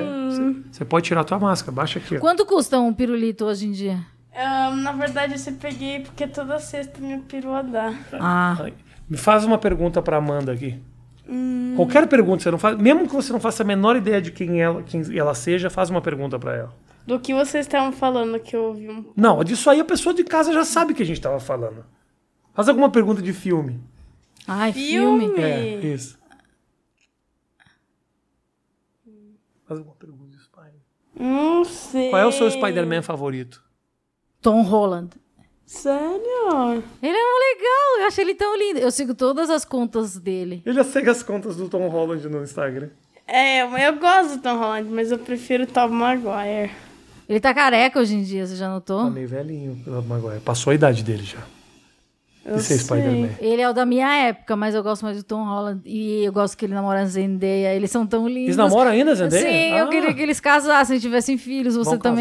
você pode tirar a tua máscara, baixa aqui, ó. Quanto custa um pirulito hoje em dia? Ahn, na verdade, eu sempre peguei porque toda sexta minha perua dá. Ah, Me faz uma pergunta pra Amanda aqui. Qualquer pergunta, você não faz, mesmo que você não faça a menor ideia de quem ela, quem ela seja, faz uma pergunta pra ela. Do que vocês estavam falando que eu ouvi um. Não, disso aí a pessoa de casa já sabe o que a gente tava falando. Faz alguma pergunta de filme. ai, filme. Filme? É, isso. Faz alguma pergunta de Spider. Não sei. Qual é o seu Spider-Man favorito? Tom Holland. Sério? Ele é um legal, eu acho ele tão lindo. Eu sigo todas as contas dele. Ele já segue as contas do Tom Holland no Instagram. É, eu gosto do Tom Holland, mas eu prefiro o Tom Maguire. Ele tá careca hoje em dia, você já Tá notou? meio velhinho, pelo Maguire. Passou a idade dele já. Eu E ser sei. Spider-Man. Ele é o da minha época, mas eu gosto mais do Tom Holland. E eu gosto que ele namora a Zendaya. Eles são tão lindos. Eles namoram ainda, Zendaya? Sim, eu Ah. queria que eles casassem, tivessem filhos, você casar.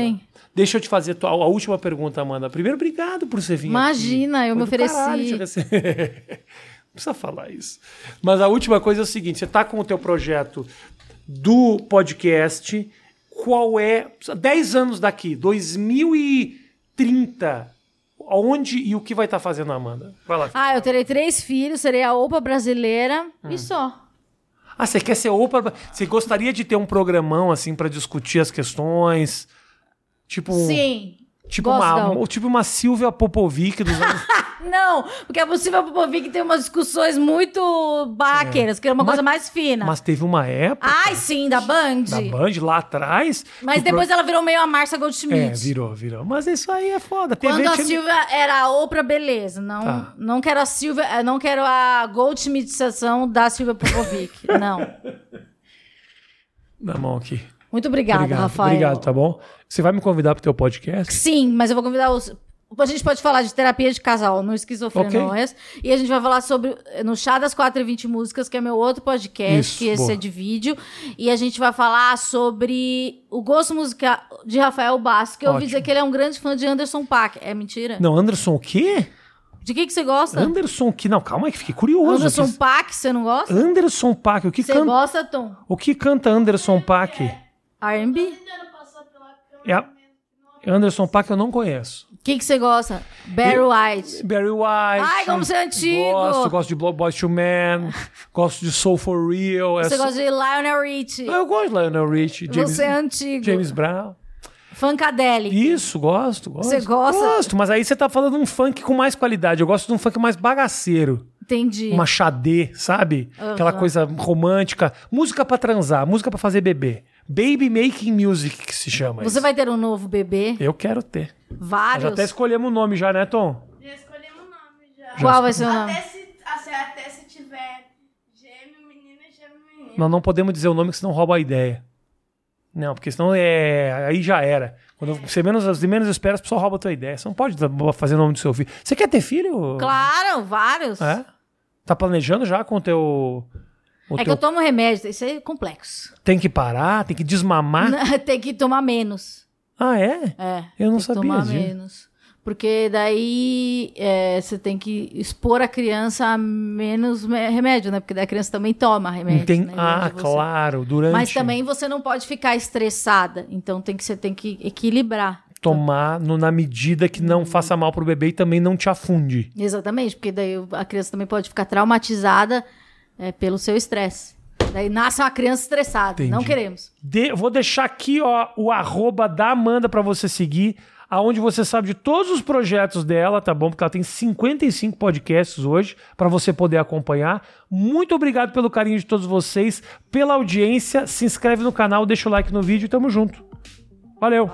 Deixa eu te fazer a, a última pergunta, Amanda. Primeiro, obrigado por você vir Imagina, aqui. eu me Foi do ofereci. caralho. Não precisa falar isso. Mas a última coisa é o seguinte: você tá com o teu projeto do podcast. Qual é. 10 anos daqui, 2030. Onde e o que vai estar fazendo a Amanda? Vai lá. Ah, eu terei três filhos, serei a opa brasileira Hum. e só. Ah, você quer ser opa? Você gostaria de ter um programão assim pra discutir as questões? Tipo, Sim. tipo uma, Opa. tipo uma Silvia Popovic dos anos Não, porque é possível Popovic ter umas discussões muito baqueiras, que é uma Mas- coisa mais fina. Mas teve uma época Ai, sim, da Band. da Band lá atrás. Mas depois pro- ela virou meio a Márcia Goldschmidt. É, virou, virou. Mas isso aí é foda. TV Quando a tinha- Silvia era a Oprah, beleza. Não, Tá. não quero a Silvia, eh, não quero a Goldschmidtização da Silvia Popovic. não. Na mão aqui. Muito obrigada, obrigado, Rafael. obrigado, tá bom? Você vai me convidar pro teu podcast? Sim, mas eu vou convidar os. A gente pode falar de terapia de casal no Esquizofrenóias. E a gente vai falar sobre. No Chá das 4 e 20 Músicas, que é meu outro podcast, Isso, que esse boa. é de vídeo. E a gente vai falar sobre o gosto musical de Rafael Bastos, que eu ouvi dizer que ele é um grande fã de Anderson Paak. É mentira? Não, Anderson o quê? De que, que você gosta? Anderson o quê? Não, calma aí, que fiquei curioso. Anderson aqui. Paak, você não gosta? Anderson Paak, o que Você canta? gosta, Tom? O que canta Anderson Paak? R&B? É a- Anderson Paak eu não conheço. O que, que você gosta? Barry White. Barry White. Ai, como você é antigo. Gosto, gosto de Blow Boys to Man. gosto de Soul for Real. Você é gosta de Lionel Richie. Eu gosto de Lionel Richie. James, Você é antigo. James Brown. Funkadelic. Isso, gosto, gosto. Você gosta? Gosto, mas aí você tá falando de um funk com mais qualidade. Eu gosto de um funk mais bagaceiro. Entendi. Uma xadê, sabe? Aquela coisa romântica. Música pra transar, música pra fazer bebê. Baby making music que se chama Você isso. vai ter um novo bebê? Eu quero ter. Nós Vários? já até escolhemos o nome já, né, Tom? Já escolhemos o nome já. Qual vai ser o nome? Até se, assim, até se tiver gêmeo, menino e gêmeo, menino. Nós não podemos dizer o nome que senão rouba a ideia. Não, porque senão é. Aí já era. Quando você menos, você menos espera, as pessoas roubam a tua ideia. Você não pode fazer o nome do seu filho. Você quer ter filho? Claro, vários. É? Tá planejando já com o teu. O É que teu- eu tomo remédio, isso é complexo. Tem que parar, tem que desmamar. Tem que tomar menos. Ah, é? É. Eu não tem que sabia tomar disso. menos. Porque daí é, você tem que expor a criança a menos me- remédio, né? Porque daí a criança também toma remédio. Entendi. né, Ah, claro. Durante. Mas também você não pode ficar estressada. Então tem que, você tem que equilibrar. Tomar no- na medida que Hum. não faça mal pro bebê e também não te afunde. Exatamente, porque daí a criança também pode ficar traumatizada é, pelo seu estresse. Daí nasce uma criança estressada. Entendi. Não queremos. De- vou deixar aqui ó, o arroba da Amanda pra você seguir, aonde você sabe de todos os projetos dela, tá bom? Porque ela tem 55 podcasts hoje pra você poder acompanhar. Muito obrigado pelo carinho de todos vocês, pela audiência. Se inscreve no canal, deixa o like no vídeo e tamo junto. Valeu.